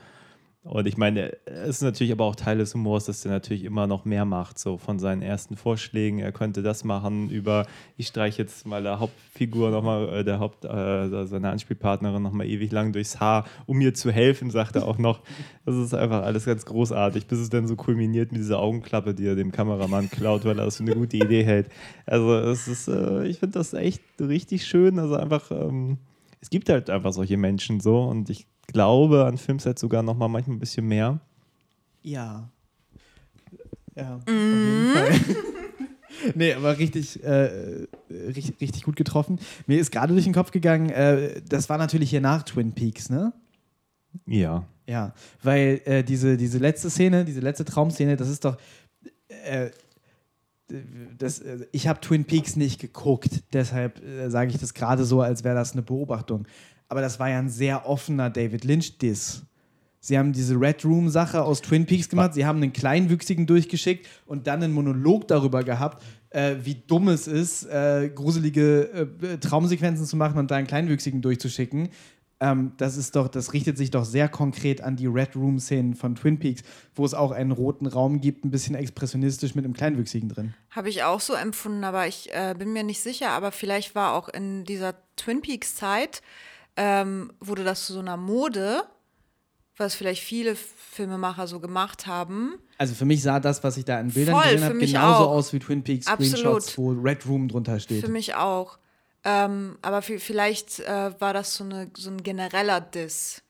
Und ich meine, es ist natürlich aber auch Teil des Humors, dass er natürlich immer noch mehr macht, so von seinen ersten Vorschlägen. Er könnte das machen über, ich streiche jetzt mal der Hauptfigur nochmal, äh, der Haupt, äh, seine Anspielpartnerin nochmal ewig lang durchs Haar, um mir zu helfen, sagt er auch noch. Das ist einfach alles ganz großartig, bis es dann so kulminiert mit dieser Augenklappe, die er dem Kameramann klaut, weil er das für eine gute Idee hält. Also es ist, äh, ich finde das echt richtig schön. Also einfach, ähm, es gibt halt einfach solche Menschen so und ich glaube an Filmsets sogar noch mal manchmal ein bisschen mehr. Ja. Ja, auf jeden Fall. (laughs) nee, aber richtig, äh, richtig, richtig gut getroffen. Mir ist gerade durch den Kopf gegangen, äh, das war natürlich hier nach Twin Peaks, ne? Ja. Ja, weil äh, diese, diese letzte Szene, diese letzte Traumszene, das ist doch. Äh, das, äh, ich habe Twin Peaks nicht geguckt, deshalb äh, sage ich das gerade so, als wäre das eine Beobachtung. Aber das war ja ein sehr offener David Lynch-Diss. Sie haben diese Red Room-Sache aus Twin Peaks gemacht, sie haben einen Kleinwüchsigen durchgeschickt und dann einen Monolog darüber gehabt, äh, wie dumm es ist, äh, gruselige äh, Traumsequenzen zu machen und da einen Kleinwüchsigen durchzuschicken. ähm, das ist doch, das richtet sich doch sehr konkret an die Red Room-Szenen von Twin Peaks, wo es auch einen roten Raum gibt, ein bisschen expressionistisch mit einem Kleinwüchsigen drin. Habe ich auch so empfunden, aber ich äh, bin mir nicht sicher. Aber vielleicht war auch in dieser Twin Peaks-Zeit, ähm, wurde das zu so einer Mode, was vielleicht viele Filmemacher so gemacht haben. Also für mich sah das, was ich da in Bildern Voll, gesehen habe, genauso auch. aus wie Twin Peaks Absolut. Screenshots, wo Red Room drunter steht. Für mich auch. Ähm, aber vi- vielleicht äh, war das so, eine, so ein genereller Diss.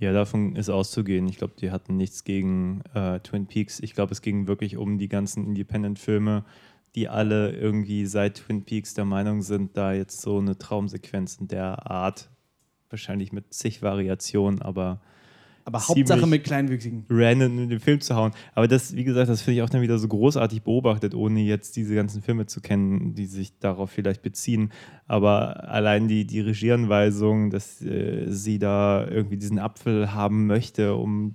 Ja, davon ist auszugehen. Ich glaube, die hatten nichts gegen äh, Twin Peaks. Ich glaube, es ging wirklich um die ganzen Independent-Filme, die alle irgendwie seit Twin Peaks der Meinung sind, da jetzt so eine Traumsequenz in der Art, wahrscheinlich mit zig Variationen, aber Aber Hauptsache mit Kleinwüchsigen. random in den Film zu hauen. Aber das, wie gesagt, das finde ich auch dann wieder so großartig beobachtet, ohne jetzt diese ganzen Filme zu kennen, die sich darauf vielleicht beziehen. Aber allein die, die Regieanweisung, dass äh, sie da irgendwie diesen Apfel haben möchte, um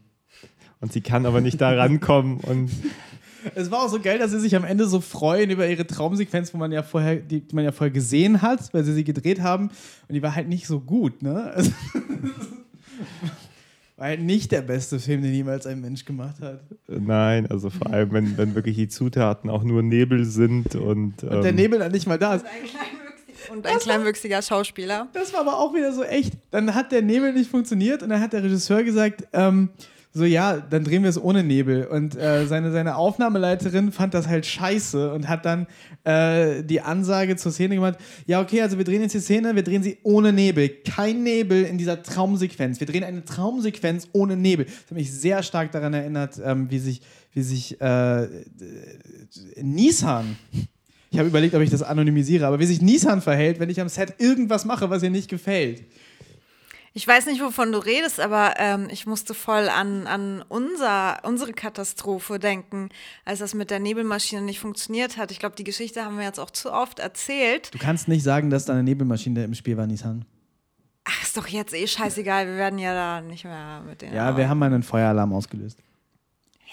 und sie kann aber nicht da (laughs) rankommen und Es war auch so geil, dass sie sich am Ende so freuen über ihre Traumsequenz, wo man ja vorher, die, die man ja vorher gesehen hat, weil sie sie gedreht haben. Und die war halt nicht so gut, ne? Also, (laughs) war halt nicht der beste Film, den jemals ein Mensch gemacht hat. nein, also vor allem, wenn, wenn wirklich die Zutaten auch nur Nebel sind und, Und der ähm, Nebel dann nicht mal da ist. Und ein kleinwüchsiger Schauspieler. Das war aber auch wieder so echt. Dann hat der Nebel nicht funktioniert und dann hat der Regisseur gesagt, ähm, so ja, dann drehen wir es ohne Nebel. Und äh, seine, seine Aufnahmeleiterin fand das halt scheiße und hat dann äh, die Ansage zur Szene gemacht, ja okay, also wir drehen jetzt die Szene, wir drehen sie ohne Nebel. Kein Nebel in dieser Traumsequenz. Wir drehen eine Traumsequenz ohne Nebel. Das hat mich sehr stark daran erinnert, ähm, wie sich, wie sich äh, Nissan ich habe überlegt, ob ich das anonymisiere, aber wie sich Nissan verhält, wenn ich am Set irgendwas mache, was ihr nicht gefällt. Ich weiß nicht, wovon du redest, aber ähm, ich musste voll an, an unser, unsere Katastrophe denken, als das mit der Nebelmaschine nicht funktioniert hat. Ich glaube, die Geschichte haben wir jetzt auch zu oft erzählt. Du kannst nicht sagen, dass da eine Nebelmaschine im Spiel war, Nissan. Ach, ist doch jetzt eh scheißegal. Wir werden ja da nicht mehr mit denen. Ja, wir haben mal einen Feueralarm ausgelöst.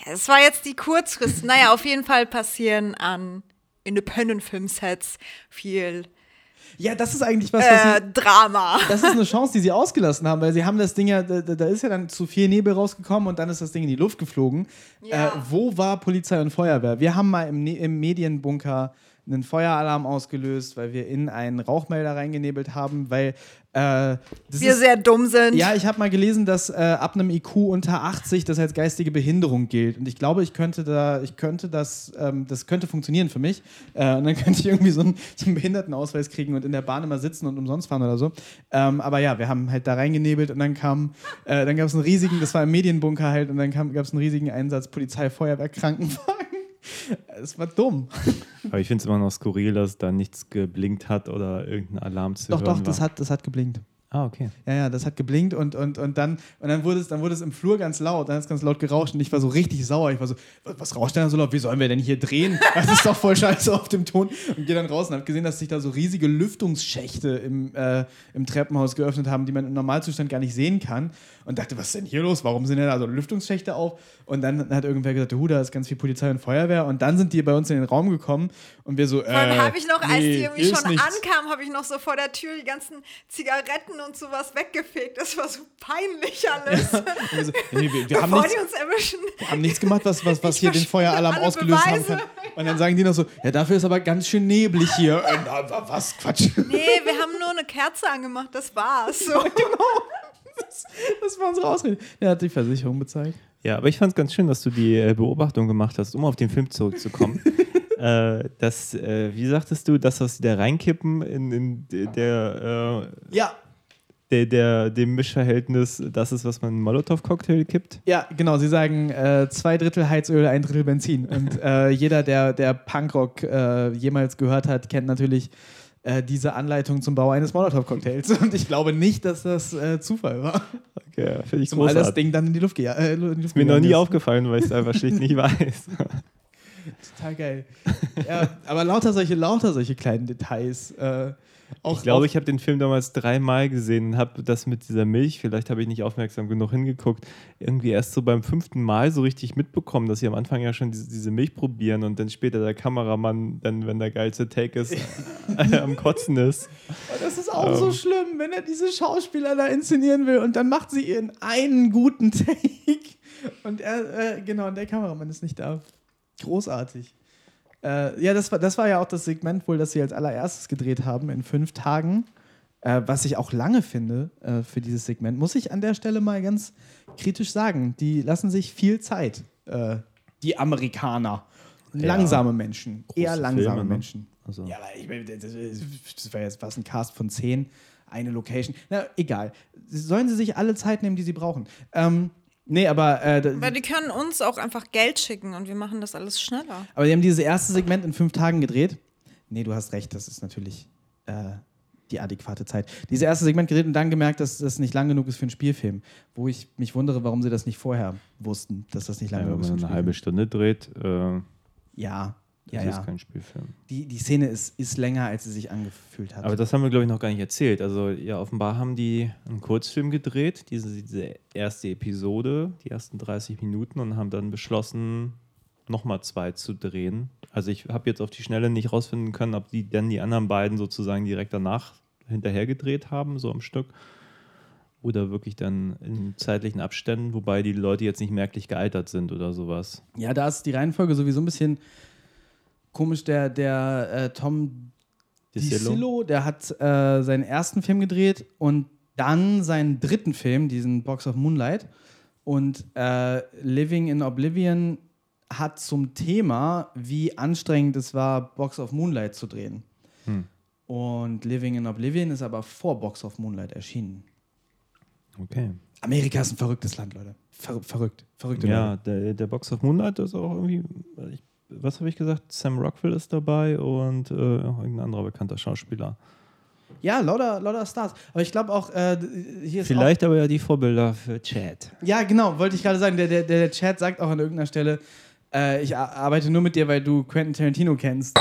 Ja, Es war jetzt die Kurzfrist. naja, auf jeden Fall passieren an Independent-Film-Sets viel Ja, das ist eigentlich was, was äh, sie, Drama. das ist eine Chance, die sie ausgelassen haben, weil sie haben das Ding ja, da, da ist ja dann zu viel Nebel rausgekommen und dann ist das Ding in die Luft geflogen. Ja. Äh, wo war Polizei und Feuerwehr? Wir haben mal im, Ne- im Medienbunker einen Feueralarm ausgelöst, weil wir in einen Rauchmelder reingenebelt haben, weil äh, Wir ist, sehr dumm sind. Ja, ich habe mal gelesen, dass äh, ab einem IQ unter 80 das als geistige Behinderung gilt. Und ich glaube, ich könnte da, ich könnte das, ähm, das könnte funktionieren für mich. Äh, und dann (laughs) könnte ich irgendwie so einen, so einen Behindertenausweis kriegen und in der Bahn immer sitzen und umsonst fahren oder so. Ähm, aber ja, wir haben halt da reingenebelt und dann kam, äh, dann gab es einen riesigen, das war im Medienbunker halt, und dann gab es einen riesigen Einsatz Polizei, Feuerwehr, Krankenwagen. (laughs) Es war dumm. aber ich finde es immer noch skurril, dass da nichts geblinkt hat oder irgendein Alarm zu Doch, doch, das war. hat, das hat geblinkt. Ah, okay. Ja, ja, das hat geblinkt und, und, und, dann, und dann, wurde es, dann wurde es im Flur ganz laut, dann hat es ganz laut gerauscht und ich war so richtig sauer. Ich war so, was, was rauscht denn da so laut? Wie sollen wir denn hier drehen? (laughs) Das ist doch voll scheiße auf dem Ton. Und gehe dann raus und habe gesehen, dass sich da so riesige Lüftungsschächte im, äh, im Treppenhaus geöffnet haben, die man im Normalzustand gar nicht sehen kann. Und dachte, was ist denn hier los? Warum sind denn da so Lüftungsschächte auf? Und dann hat irgendwer gesagt, hu, da ist ganz viel Polizei und Feuerwehr. Und dann sind die bei uns in den Raum gekommen und wir so, äh, habe ich noch, als nee, die irgendwie schon nichts. ankamen, habe ich noch so vor der Tür die ganzen Zigaretten und sowas weggefegt. Das war so peinlich alles. (laughs) Und wir, so, nee, wir, wir haben nichts, die uns erwischen. Wir haben nichts gemacht, was, was, was Ich hier den Feueralarm ausgelöst haben kann. Und dann sagen die noch so, ja, dafür ist aber ganz schön neblig hier. Äh, was? Quatsch. Nee, wir haben nur eine Kerze angemacht, das war's. (laughs) So. Das war unsere Ausrede. Der hat die Versicherung bezahlt. Ja, aber ich fand es ganz schön, dass du die äh, Beobachtung gemacht hast, um auf den Film zurückzukommen. (laughs) äh, dass, äh, wie sagtest du, das, was sie da reinkippen in, in de- der, äh, Ja, der, der, dem Mischverhältnis, das ist, was man in einen Molotow-Cocktail kippt? ja, genau. Sie sagen äh, zwei Drittel Heizöl, ein Drittel Benzin. Und äh, jeder, der, der Punkrock äh, jemals gehört hat, kennt natürlich äh, diese Anleitung zum Bau eines Molotow-Cocktails. (laughs) Und ich glaube nicht, dass das äh, Zufall war. Okay, finde ich Zumal das großartig. Ding dann in die Luft, geja äh, in die Luft mir noch nie ist. aufgefallen, weil ich es einfach schlicht nicht (laughs) weiß. Total geil. ja, aber lauter solche, lauter solche kleinen Details. Äh, auch, Ich glaube, ich habe den Film damals dreimal gesehen und habe das mit dieser Milch, vielleicht habe ich nicht aufmerksam genug hingeguckt, irgendwie erst so beim fünften Mal so richtig mitbekommen, dass sie am Anfang ja schon diese, diese Milch probieren und dann später der Kameramann, dann, wenn der geilste Take ist, (laughs) am Kotzen ist. das ist auch so schlimm, wenn er diese Schauspieler da inszenieren will und dann macht sie ihren einen guten (laughs) Take und er, äh, genau, und der Kameramann ist nicht da. Großartig. Äh, ja, das war, das war ja auch das Segment wohl, das sie als allererstes gedreht haben in fünf Tagen. Äh, was ich auch lange finde äh, für dieses Segment, muss ich an der Stelle mal ganz kritisch sagen. Die lassen sich viel Zeit, äh, die Amerikaner. Langsame Menschen, eher Große langsame Filme, ne? Menschen. Also. Ja, aber ich, das war jetzt fast ein Cast von zehn, eine Location. Na, egal. Sollen sie sich alle Zeit nehmen, die sie brauchen. Ähm, nee, aber, äh, Weil die können uns auch einfach Geld schicken und wir machen das alles schneller. aber die haben dieses erste Segment in fünf Tagen gedreht. Nee, du hast recht, das ist natürlich äh, die adäquate Zeit. Dieses erste Segment gedreht und dann gemerkt, dass das nicht lang genug ist für einen Spielfilm. Wo ich mich wundere, warum sie das nicht vorher wussten, dass das nicht lang Ja, genug wenn ist für man eine halbe. Stunde dreht, äh, ja, das ja. ist kein Spielfilm. Die, die Szene ist, ist länger, als sie sich angefühlt hat. Aber das haben wir, glaube ich, noch gar nicht erzählt. Also, ja, offenbar haben die einen Kurzfilm gedreht, diese, diese erste Episode, die ersten 30 Minuten, und haben dann beschlossen, nochmal zwei zu drehen. Also, ich habe jetzt auf die Schnelle nicht rausfinden können, ob die dann die anderen beiden sozusagen direkt danach hinterher gedreht haben, so am Stück. Oder wirklich dann in zeitlichen Abständen, wobei die Leute jetzt nicht merklich gealtert sind oder sowas. Ja, da ist die Reihenfolge sowieso ein bisschen komisch. Der, der äh, Tom DiCillo? Der hat äh, seinen ersten Film gedreht und dann seinen dritten Film, diesen Box of Moonlight. Und äh, Living in Oblivion hat zum Thema, wie anstrengend es war, Box of Moonlight zu drehen. Hm. Und Living in Oblivion ist aber vor Box of Moonlight erschienen. Okay. Amerika ist ein verrücktes Land, Leute. Ver verrückt. Verrückte Ja, Leute. der, der Box of Moonlight ist auch irgendwie, ich, was habe ich gesagt? Sam Rockwell ist dabei und äh, irgendein anderer bekannter Schauspieler. Ja, lauter, lauter Stars. Aber ich glaube auch, äh, hier ist Vielleicht aber ja die Vorbilder für Chat. Auch, ja, genau, wollte ich gerade sagen. Der, der, der Chat sagt auch an irgendeiner Stelle, äh, ich ar- arbeite nur mit dir, weil du Quentin Tarantino kennst.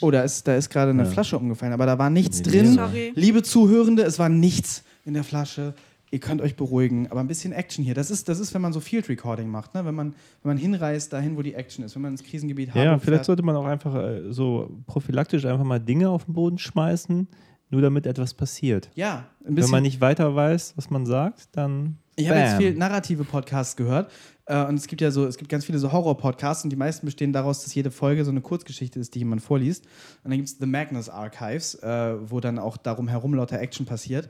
Oh, da ist, da ist gerade eine Ja. Flasche umgefallen, aber da war nichts Nee, drin. Sorry. Liebe Zuhörende, es war nichts in der Flasche. Ihr könnt euch beruhigen, aber ein bisschen Action hier. Das ist, das ist wenn man so Field Recording macht, ne? wenn, man, wenn man hinreist dahin, wo die Action ist, wenn man ins Krisengebiet Ja, Harburg vielleicht fährt. sollte man auch einfach äh, so prophylaktisch einfach mal Dinge auf den Boden schmeißen, nur damit etwas passiert. Ja, ein Wenn bisschen. man nicht weiter weiß, was man sagt, dann. Ich habe jetzt viel narrative Podcasts gehört äh, und es gibt ja so, es gibt ganz viele so Horror-Podcasts und die meisten bestehen daraus, dass jede Folge so eine Kurzgeschichte ist, die jemand vorliest. Und dann gibt es The Magnus Archives, äh, wo dann auch darum herum lauter Action passiert.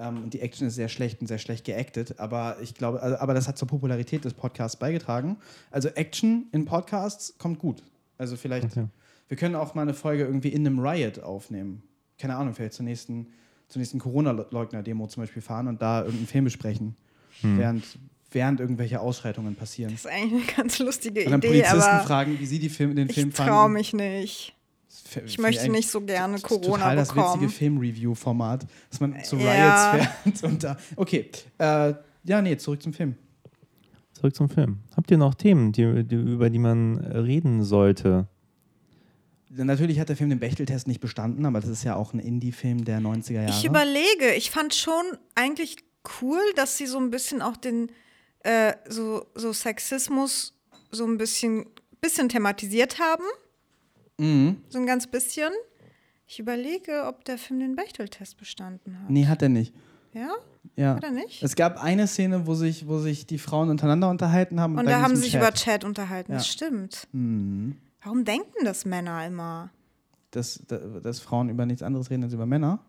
Ähm, und die Action ist sehr schlecht und sehr schlecht geactet, aber ich glaube, also, aber das hat zur Popularität des Podcasts beigetragen. Also Action in Podcasts kommt gut. Also vielleicht, Okay. wir können auch mal eine Folge irgendwie in einem Riot aufnehmen. Keine Ahnung, vielleicht zur nächsten, zur nächsten Corona-Leugner-Demo zum Beispiel fahren und da irgendeinen Film besprechen während, während irgendwelche Ausschreitungen passieren. Das ist eigentlich eine ganz lustige Und dann Idee, Polizisten aber fragen, wie sie die Film, den Film ich fanden. traue mich nicht. Das Ich möchte nicht so gerne das ist Corona total das witzige bekommen. Film-Review-Format, dass man zu Ja. Riots fährt (laughs) und da. Okay, äh, ja, nee, zurück zum Film. Zurück zum Film. Habt ihr noch Themen, die, die, über die man reden sollte? Natürlich hat der Film den Bechteltest nicht bestanden, aber das ist ja auch ein Indie-Film der 90er Jahre. Ich überlege, ich fand schon eigentlich cool, dass sie so ein bisschen auch den äh, so, so Sexismus so ein bisschen, bisschen thematisiert haben. Mhm. So ein ganz bisschen. Ich überlege, ob der Film den Bechteltest bestanden hat. Nee, hat er nicht. Ja? Ja. Hat er nicht? Es gab eine Szene, wo sich, wo sich die Frauen untereinander unterhalten haben. Und da da haben sie sich Chat. über Chat unterhalten. Das Ja. stimmt. Mhm. Warum denken das Männer immer? Dass, dass Frauen über nichts anderes reden als über Männer.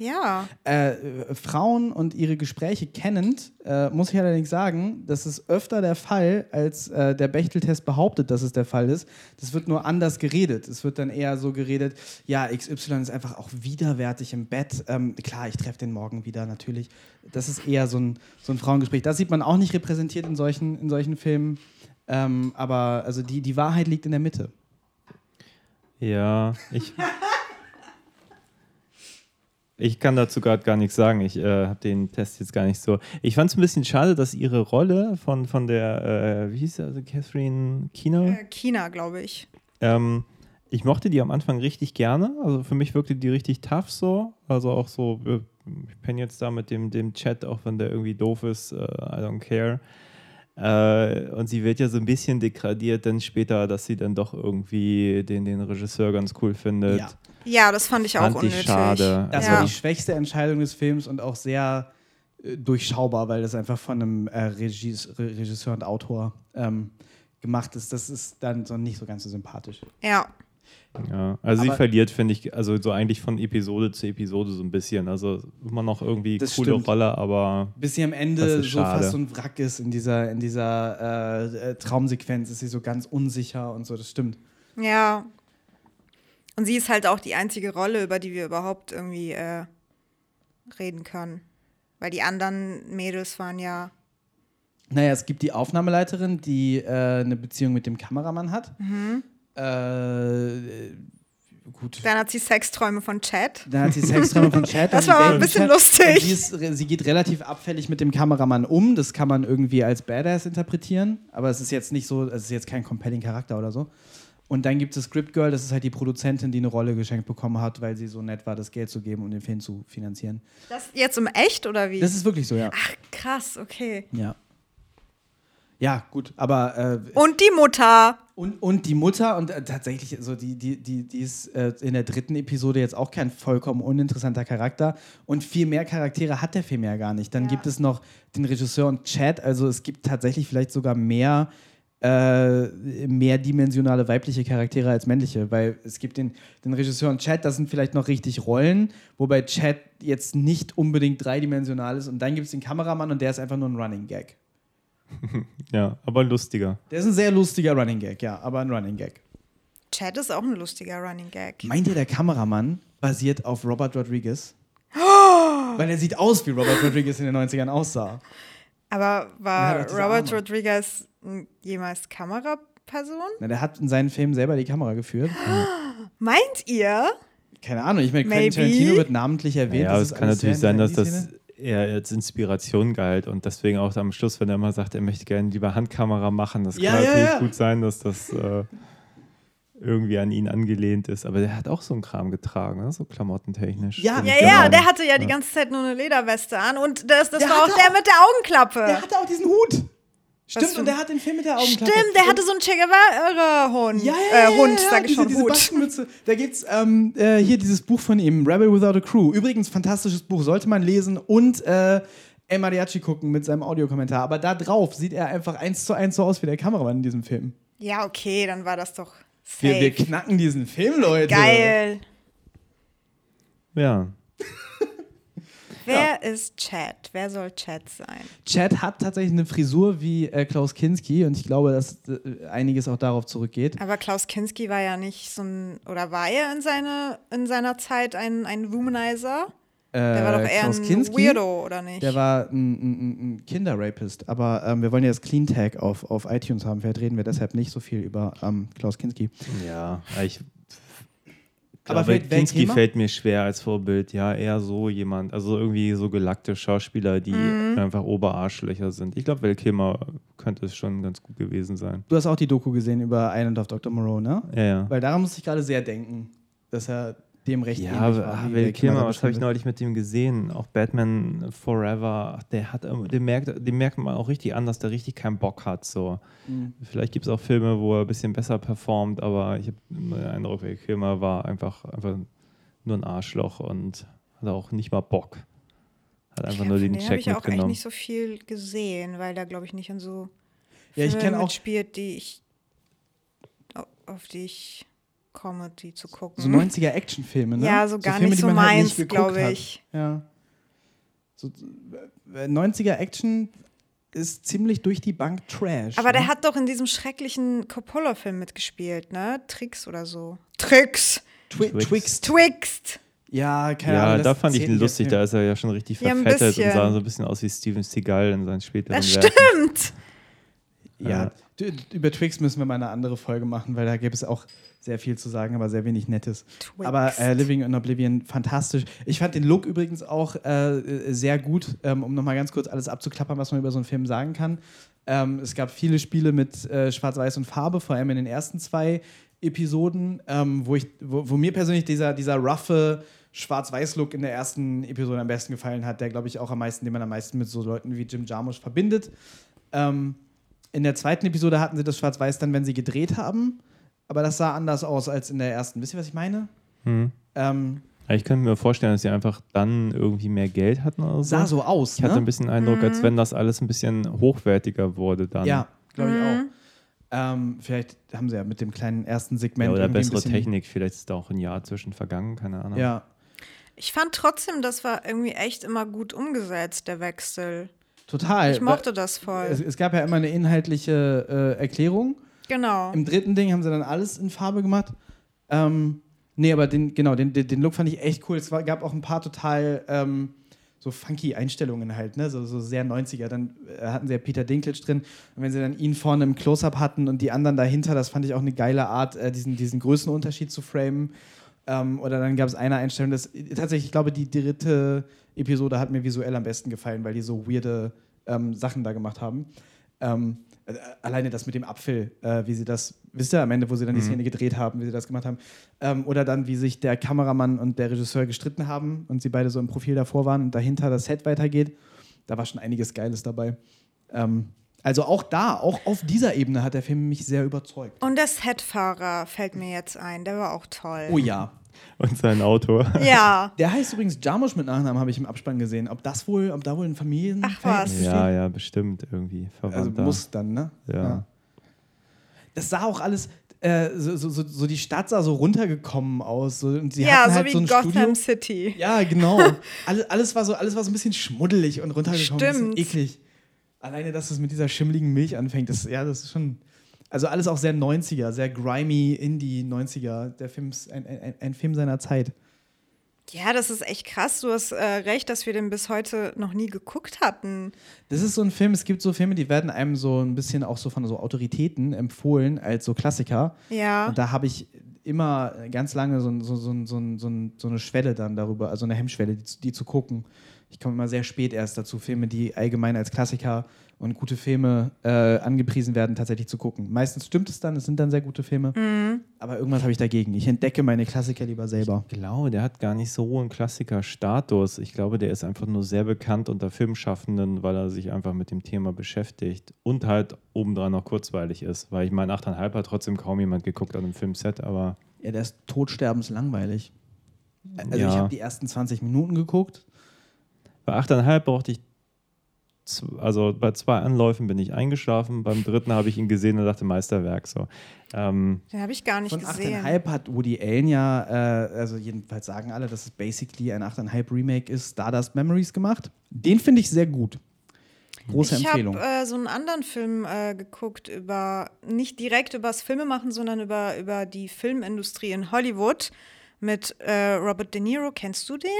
Ja. Äh, Frauen und ihre Gespräche kennend, äh, muss ich allerdings sagen, das ist öfter der Fall, als äh, der Bechteltest behauptet, dass es der Fall ist. Das wird nur anders geredet. Es wird dann eher so geredet, ja, XY ist einfach auch widerwärtig im Bett. Ähm, klar, ich treffe den morgen wieder, natürlich. Das ist eher so ein, so ein Frauengespräch. Das sieht man auch nicht repräsentiert in solchen, in solchen Filmen. Ähm, aber also die, die Wahrheit liegt in der Mitte. Ja, ich. Ich kann dazu gerade gar nichts sagen. Ich äh, habe den Test jetzt gar nicht so. Ich fand es ein bisschen schade, dass ihre Rolle von, von der, äh, wie hieß sie, also Catherine Keener, Äh, China, glaube ich. ähm, ich mochte die am Anfang richtig gerne. Also für mich wirkte die richtig tough so. Also auch so, äh, ich penne jetzt da mit dem, dem Chat, auch wenn der irgendwie doof ist, äh, I don't care. Äh, und sie wird ja so ein bisschen degradiert dann später, dass sie dann doch irgendwie den, den Regisseur ganz cool findet. Ja. Ja, das fand ich auch Fand ich unnötig. schade. Das Ja. war die schwächste Entscheidung des Films und auch sehr äh, durchschaubar, weil das einfach von einem äh, Regies, Re Regisseur und Autor ähm, gemacht ist. Das ist dann so nicht so ganz so sympathisch. Ja. Ja, also sie Aber- verliert, finde ich, also so eigentlich von Episode zu Episode so ein bisschen. Also immer noch irgendwie Das coole stimmt. Rolle, aber Bis sie am Ende so schade. fast so ein Wrack ist in dieser, in dieser äh, äh, Traumsequenz, ist sie so ganz unsicher und so, das stimmt. Ja. Und sie ist halt auch die einzige Rolle, über die wir überhaupt irgendwie äh, reden können. Weil die anderen Mädels waren ja. Naja, es gibt die Aufnahmeleiterin, die äh, eine Beziehung mit dem Kameramann hat. Mhm. Äh, gut. Dann hat sie Sexträume von Chad. Dann hat sie Sexträume von Chad. (laughs) Das war aber ein bisschen Dating-Chat. lustig. Sie, ist, sie geht relativ abfällig mit dem Kameramann um. Das kann man irgendwie als Badass interpretieren. Aber es ist jetzt nicht so, es ist jetzt kein compelling Charakter oder so. Und dann gibt es Script Girl, das ist halt die Produzentin, die eine Rolle geschenkt bekommen hat, weil sie so nett war, das Geld zu geben, um den Film zu finanzieren. Das jetzt im Echt oder wie? Das ist wirklich so, ja. Ach, krass, okay. Ja, ja gut, aber äh, Und die Mutter. Und, und die Mutter, und äh, tatsächlich, also die, die, die, die ist äh, in der dritten Episode jetzt auch kein vollkommen uninteressanter Charakter. Und viel mehr Charaktere hat der Film ja gar nicht. Dann gibt es noch den Regisseur und Chad, also es gibt tatsächlich vielleicht sogar mehr, äh, mehrdimensionale weibliche Charaktere als männliche, weil es gibt den, den Regisseur und Chad, das sind vielleicht noch richtig Rollen, wobei Chad jetzt nicht unbedingt dreidimensional ist. Und dann gibt es den Kameramann und der ist einfach nur ein Running Gag. (laughs) ja, aber lustiger. Der ist ein sehr lustiger Running Gag, ja, aber ein Running Gag. Chad ist auch ein lustiger Running Gag. Meint ihr, der Kameramann basiert auf Robert Rodriguez? (gasps) Weil er sieht aus, wie Robert Rodriguez in den 90ern aussah. Aber war Robert Arme. Rodriguez jemals Kameraperson? Na, der hat in seinen Filmen selber die Kamera geführt. (gasps) Meint ihr? Keine Ahnung, ich meine. Quentin Tarantino wird namentlich erwähnt. Ja, aber das es kann natürlich sein, in dass das. Eher als Inspiration galt und deswegen auch am Schluss, wenn er immer sagt, er möchte gerne lieber Handkamera machen, das Ja, kann ja, natürlich ja. gut sein, dass das äh, irgendwie an ihn angelehnt ist. Aber der hat auch so einen Kram getragen, ne? so klamottentechnisch. Ja, Ja, ja, genau. der hatte ja die ganze Zeit nur eine Lederweste an und das, das Der war auch der auch- mit der Augenklappe. Der hatte auch diesen Hut. Stimmt, und der hat den Film mit der Augenklappe. Stimmt, der hatte so einen Che Guevara-Hund. Ja, ja, ja, äh, Hund, ja, ja, sag ich diese, diese. Bastenmütze. Da gibt's ähm, äh, hier dieses Buch von ihm, Rebel Without a Crew. Übrigens, fantastisches Buch, sollte man lesen und äh, El Mariachi gucken mit seinem Audiokommentar. Aber da drauf sieht er einfach eins zu eins so aus wie der Kameramann in diesem Film. Ja, okay, dann war das doch safe. Wir, wir knacken diesen Film, Leute. Geil. Ja. Wer ist Chad? Wer soll Chad sein? Chad hat tatsächlich eine Frisur wie äh, Klaus Kinski und ich glaube, dass äh, einiges auch darauf zurückgeht. Aber Klaus Kinski war ja nicht so ein, oder war er in, seine, in seiner Zeit ein, ein Womanizer? Der war doch eher Klaus ein Kinski, Weirdo, oder nicht? Der war ein, ein, ein Kinderrapist, aber ähm, wir wollen ja das Clean Tag auf, auf iTunes haben. Vielleicht reden wir deshalb nicht so viel über ähm, Klaus Kinski. Ja, ich Aber glaube, Kinski fällt mir schwer als Vorbild. Ja, eher so jemand, also irgendwie so gelackte Schauspieler, die Mhm. einfach Oberarschlöcher sind. Ich glaube, Val Kilmer könnte es schon ganz gut gewesen sein. Du hast auch die Doku gesehen über Island of Dr. Moreau, ne? Ja, ja. Weil daran muss ich gerade sehr denken, dass er dem recht Ja, ähnlich aber war. Val Val Kilmer, was habe ich neulich mit dem gesehen? Auch Batman Forever, der hat, den merkt, den merkt man auch richtig an, dass der richtig keinen Bock hat. So. Mhm. Vielleicht gibt es auch Filme, wo er ein bisschen besser performt, aber ich habe den Eindruck, Val Kilmer war einfach, einfach nur ein Arschloch und hatte auch nicht mal Bock. Hat einfach Ja, nur den dem habe Check ich auch echt mitgenommen. nicht so viel gesehen, weil er, glaube ich, nicht in so Ja, ich Filme auch- mitspielt, die ich au- auf die ich komme, die zu gucken. So 90er Actionfilme, ne? Ja, so gar Filme, nicht die so man halt meins, geguckt glaube hat. ich. Ja. So, äh, 90er Action ist ziemlich durch die Bank Trash. Aber der ne? hat doch in diesem schrecklichen Coppola-Film mitgespielt, ne? Tricks oder so. Tricks! Twi Twixt. Twixt. Twixt! Ja, keine Ja, Ahnung. da das fand ich ihn lustig, da ist er ja schon richtig Ja, verfettet und bisschen. sah so ein bisschen aus wie Steven Seagal in seinen späteren Das Werken. stimmt! Ja, d- über Twix müssen wir mal eine andere Folge machen, weil da gäbe es auch sehr viel zu sagen, aber sehr wenig Nettes. Twixt. Aber äh, Living in Oblivion, fantastisch. Ich fand den Look übrigens auch äh, äh, sehr gut, ähm, um nochmal ganz kurz alles abzuklappern, was man über so einen Film sagen kann. Ähm, es gab viele Spiele mit äh, Schwarz-Weiß und Farbe, vor allem in den ersten zwei Episoden, ähm, wo, ich, wo, wo mir persönlich dieser, dieser roughe Schwarz-Weiß-Look in der ersten Episode am besten gefallen hat, der, glaube ich, auch am meisten, den man am meisten mit so Leuten wie Jim Jarmusch verbindet. Ähm, in der zweiten Episode hatten sie das Schwarz-Weiß dann, wenn sie gedreht haben, aber das sah anders aus als in der ersten. Wisst ihr, was ich meine? Hm. Ähm, Ich könnte mir vorstellen, dass sie einfach dann irgendwie mehr Geld hatten oder so. sah so aus. Ich hatte ne? ein bisschen den Eindruck, als wenn das alles ein bisschen hochwertiger wurde dann. Ja, glaube ich auch. Ähm, vielleicht haben sie ja mit dem kleinen ersten Segment Ja, oder bessere bisschen, Technik. Vielleicht ist da auch ein Jahr zwischen vergangen, keine Ahnung. Ja, Ich fand trotzdem, das war irgendwie echt immer gut umgesetzt, der Wechsel. Total. Ich mochte das voll. Es, es gab ja immer eine inhaltliche äh, Erklärung. Genau. Im dritten Ding haben sie dann alles in Farbe gemacht. Ähm, nee, aber den, genau, den, den, den Look fand ich echt cool. Es war, gab auch ein paar total ähm, so funky Einstellungen halt, ne? So, so sehr 90er. Dann äh, hatten sie ja Peter Dinklage drin. Und wenn sie dann ihn vorne im Close-Up hatten und die anderen dahinter, das fand ich auch eine geile Art, äh, diesen, diesen Größenunterschied zu framen. Ähm, oder dann gab es eine Einstellung, das tatsächlich, ich glaube, die dritte Episode hat mir visuell am besten gefallen, weil die so weirde ähm, Sachen da gemacht haben. Ähm, äh, alleine das mit dem Apfel, äh, wie sie das, wisst ihr, am Ende, wo sie dann die Szene gedreht haben, wie sie das gemacht haben. Ähm, oder dann, wie sich der Kameramann und der Regisseur gestritten haben und sie beide so im Profil davor waren und dahinter das Set weitergeht. Da war schon einiges Geiles dabei. Ähm, also auch da, auch auf dieser Ebene hat der Film mich sehr überzeugt. Und der Setfahrer fällt mir jetzt ein, der war auch toll. Oh ja. Und sein Auto. Ja. (laughs) Der heißt übrigens Jarmusch mit Nachnamen, habe ich im Abspann gesehen. Ob das wohl, ob da wohl ein Familien Ach was. Ja, ja, bestimmt irgendwie Also verwandt. muss dann, ne? Ja. Das sah auch alles, äh, so, so, so, so die Stadt sah so runtergekommen aus. So, und sie Ja, hatten so halt wie so ein Gotham Studio. City. Ja, genau. (laughs) alles, alles, war so, alles war so ein bisschen schmuddelig und runtergekommen. Stimmt. bisschen eklig. Alleine, dass es mit dieser schimmligen Milch anfängt, das, ja, das ist schon. Also alles auch sehr 90er, sehr grimy, Indie 90er. Der Film ist ein, ein, ein Film seiner Zeit. Ja, das ist echt krass. Du hast äh, recht, dass wir den bis heute noch nie geguckt hatten. Das ist so ein Film, es gibt so Filme, die werden einem so ein bisschen auch so von so Autoritäten empfohlen als so Klassiker. Ja. Und da habe ich immer ganz lange so, so, so, so, eine Schwelle dann darüber, also eine Hemmschwelle, die, zu- die zu gucken. Ich komme immer sehr spät erst dazu, Filme, die allgemein als Klassiker und gute Filme äh, angepriesen werden, tatsächlich zu gucken. Meistens stimmt es dann, es sind dann sehr gute Filme. Aber irgendwas habe ich dagegen. Ich entdecke meine Klassiker lieber selber. Ich glaube, der hat gar nicht so einen Klassiker-Status. Ich glaube, der ist einfach nur sehr bekannt unter Filmschaffenden, weil er sich einfach mit dem Thema beschäftigt und halt obendrein noch kurzweilig ist. Weil ich meine, 8,5 hat trotzdem kaum jemand geguckt an einem Filmset, aber Ja, der ist totsterbenslangweilig. Also Ja. ich habe die ersten 20 Minuten geguckt. bei 8,5 brauchte ich, also bei zwei Anläufen bin ich eingeschlafen, beim dritten habe ich ihn gesehen und dachte, Meisterwerk. So. Ähm, Den habe ich gar nicht Von gesehen. 8,5 hat Woody Allen ja, äh, also jedenfalls sagen alle, dass es basically ein 8,5 Remake ist, Stardust Memories gemacht. Den finde ich sehr gut. Große Ich Empfehlung. habe äh, so einen anderen Film äh, geguckt über, nicht direkt über das Filmemachen, sondern über, über die Filmindustrie in Hollywood mit äh, Robert De Niro. Kennst du den?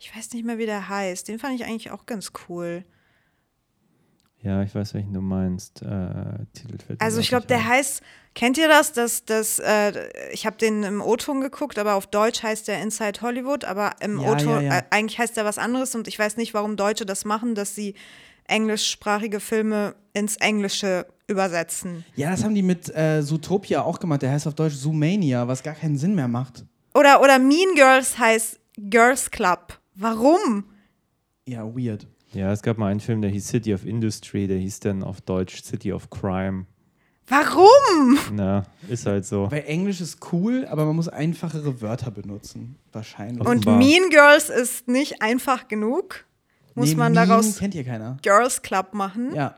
Ich weiß nicht mehr, wie der heißt. Den fand ich eigentlich auch ganz cool. Ja, ich weiß, welchen du meinst. Äh, Also ich glaube, der heißt, kennt ihr das? das, das äh, ich habe den im O-Ton geguckt, aber auf Deutsch heißt der Inside Hollywood, aber im Ja, O-Ton, ja, ja. Äh, eigentlich heißt der was anderes und ich weiß nicht, warum Deutsche das machen, dass sie englischsprachige Filme ins Englische übersetzen. ja, das haben die mit äh, Zootopia auch gemacht. Der heißt auf Deutsch Zoomania, was gar keinen Sinn mehr macht. Oder, oder Mean Girls heißt Girls Club. Warum? Ja, weird. Ja, es gab mal einen Film, der hieß City of Industry, der hieß dann auf Deutsch City of Crime. Warum? Na, ist halt so. Weil Englisch ist cool, aber man muss einfachere Wörter benutzen. Wahrscheinlich. Und Offenbar. Mean Girls ist nicht einfach genug. Muss Nee, man Mean daraus kennt hier keiner. Girls Club machen? Ja.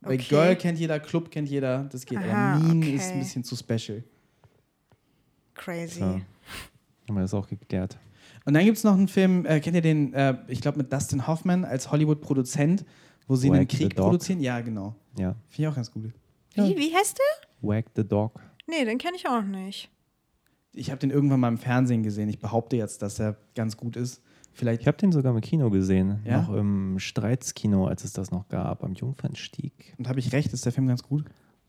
Weil Okay. Girl kennt jeder, Club kennt jeder, das geht. Aha, aber Mean okay. ist ein bisschen zu special. Crazy. So. Haben wir das auch geklärt. Und dann gibt es noch einen Film, äh, kennt ihr den, äh, ich glaube mit Dustin Hoffman als Hollywood-Produzent, wo sie einen Wag the Krieg produzieren? Ja, genau. Ja. Finde ich auch ganz gut. Wie, wie heißt der? Wag the Dog. Nee, den kenne ich auch nicht. Ich habe den irgendwann mal im Fernsehen gesehen. Ich behaupte jetzt, dass er ganz gut ist. Vielleicht. Ich habe den sogar im Kino gesehen. Ja? Noch im Streitskino, als es das noch gab, am Jungfernstieg. Und habe ich recht, ist der Film ganz gut?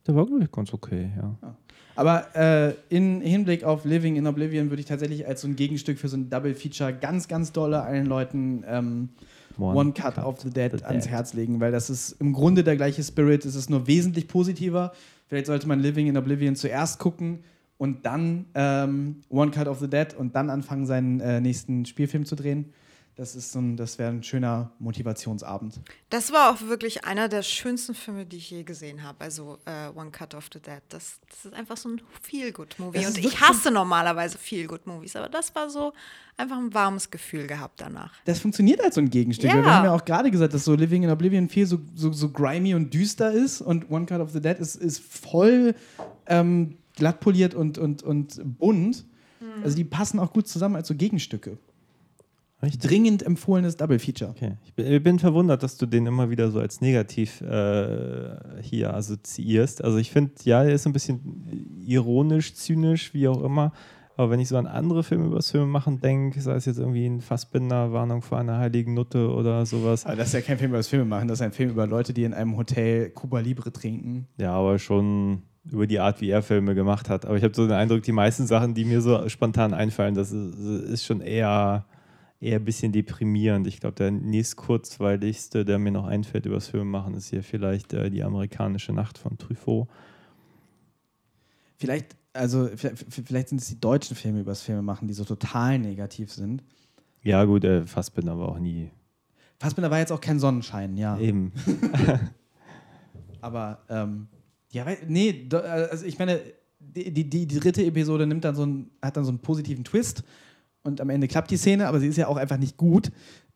Der war, glaube ich, ganz okay, ja. Aber äh, in Hinblick auf Living in Oblivion würde ich tatsächlich als so ein Gegenstück für so ein Double Feature ganz, ganz dolle allen Leuten ähm, One, Cut, of the Dead the ans Dead. Herz legen, weil das ist im Grunde der gleiche Spirit, es ist nur wesentlich positiver. Vielleicht sollte man Living in Oblivion zuerst gucken und dann ähm, One Cut of the Dead und dann anfangen, seinen äh, nächsten Spielfilm zu drehen. Das ist so ein, das wäre ein schöner Motivationsabend. Das war auch wirklich einer der schönsten Filme, die ich je gesehen habe. Also äh, One Cut of the Dead. Das, das ist einfach so ein Feel-Good-Movie. Und ich hasse normalerweise Feel-Good-Movies, aber das war so einfach ein warmes Gefühl gehabt danach. Das funktioniert als so ein Gegenstück. Ja. Wir haben ja auch gerade gesagt, dass so Living in Oblivion viel so, so, so grimy und düster ist und One Cut of the Dead ist, ist voll ähm, glatt poliert und, und, und bunt. Also die passen auch gut zusammen als so Gegenstücke. Richtig. Dringend empfohlenes Double Feature. Okay. Ich bin, ich bin verwundert, dass du den immer wieder so als negativ äh, hier assoziierst. Also ich finde, ja, er ist ein bisschen ironisch, zynisch, wie auch immer. Aber wenn ich so an andere Filme über das Filme machen denke, sei es jetzt irgendwie ein Fassbinder, Warnung vor einer heiligen Nutte oder sowas. Aber das ist ja kein Film über das Filme machen, das ist ein Film über Leute, die in einem Hotel Cuba Libre trinken. Ja, aber schon über die Art, wie er Filme gemacht hat. Aber ich habe so den Eindruck, die meisten Sachen, die mir so spontan einfallen, das ist, ist schon eher, eher ein bisschen deprimierend. Ich glaube, der nächst kurzweiligste, der mir noch einfällt über das Filme machen, ist hier vielleicht äh, die amerikanische Nacht von Truffaut. Vielleicht, also vielleicht sind es die deutschen Filme über das Filme machen, die so total negativ sind. Ja, gut, äh, Fassbinder war auch nie. Fassbinder war jetzt auch kein Sonnenschein, ja. Eben. (laughs) (laughs) Aber, ähm, ja, nee, also ich meine, die, die, die dritte Episode nimmt dann so einen, hat dann so einen positiven Twist und am Ende klappt die Szene, aber sie ist ja auch einfach nicht gut.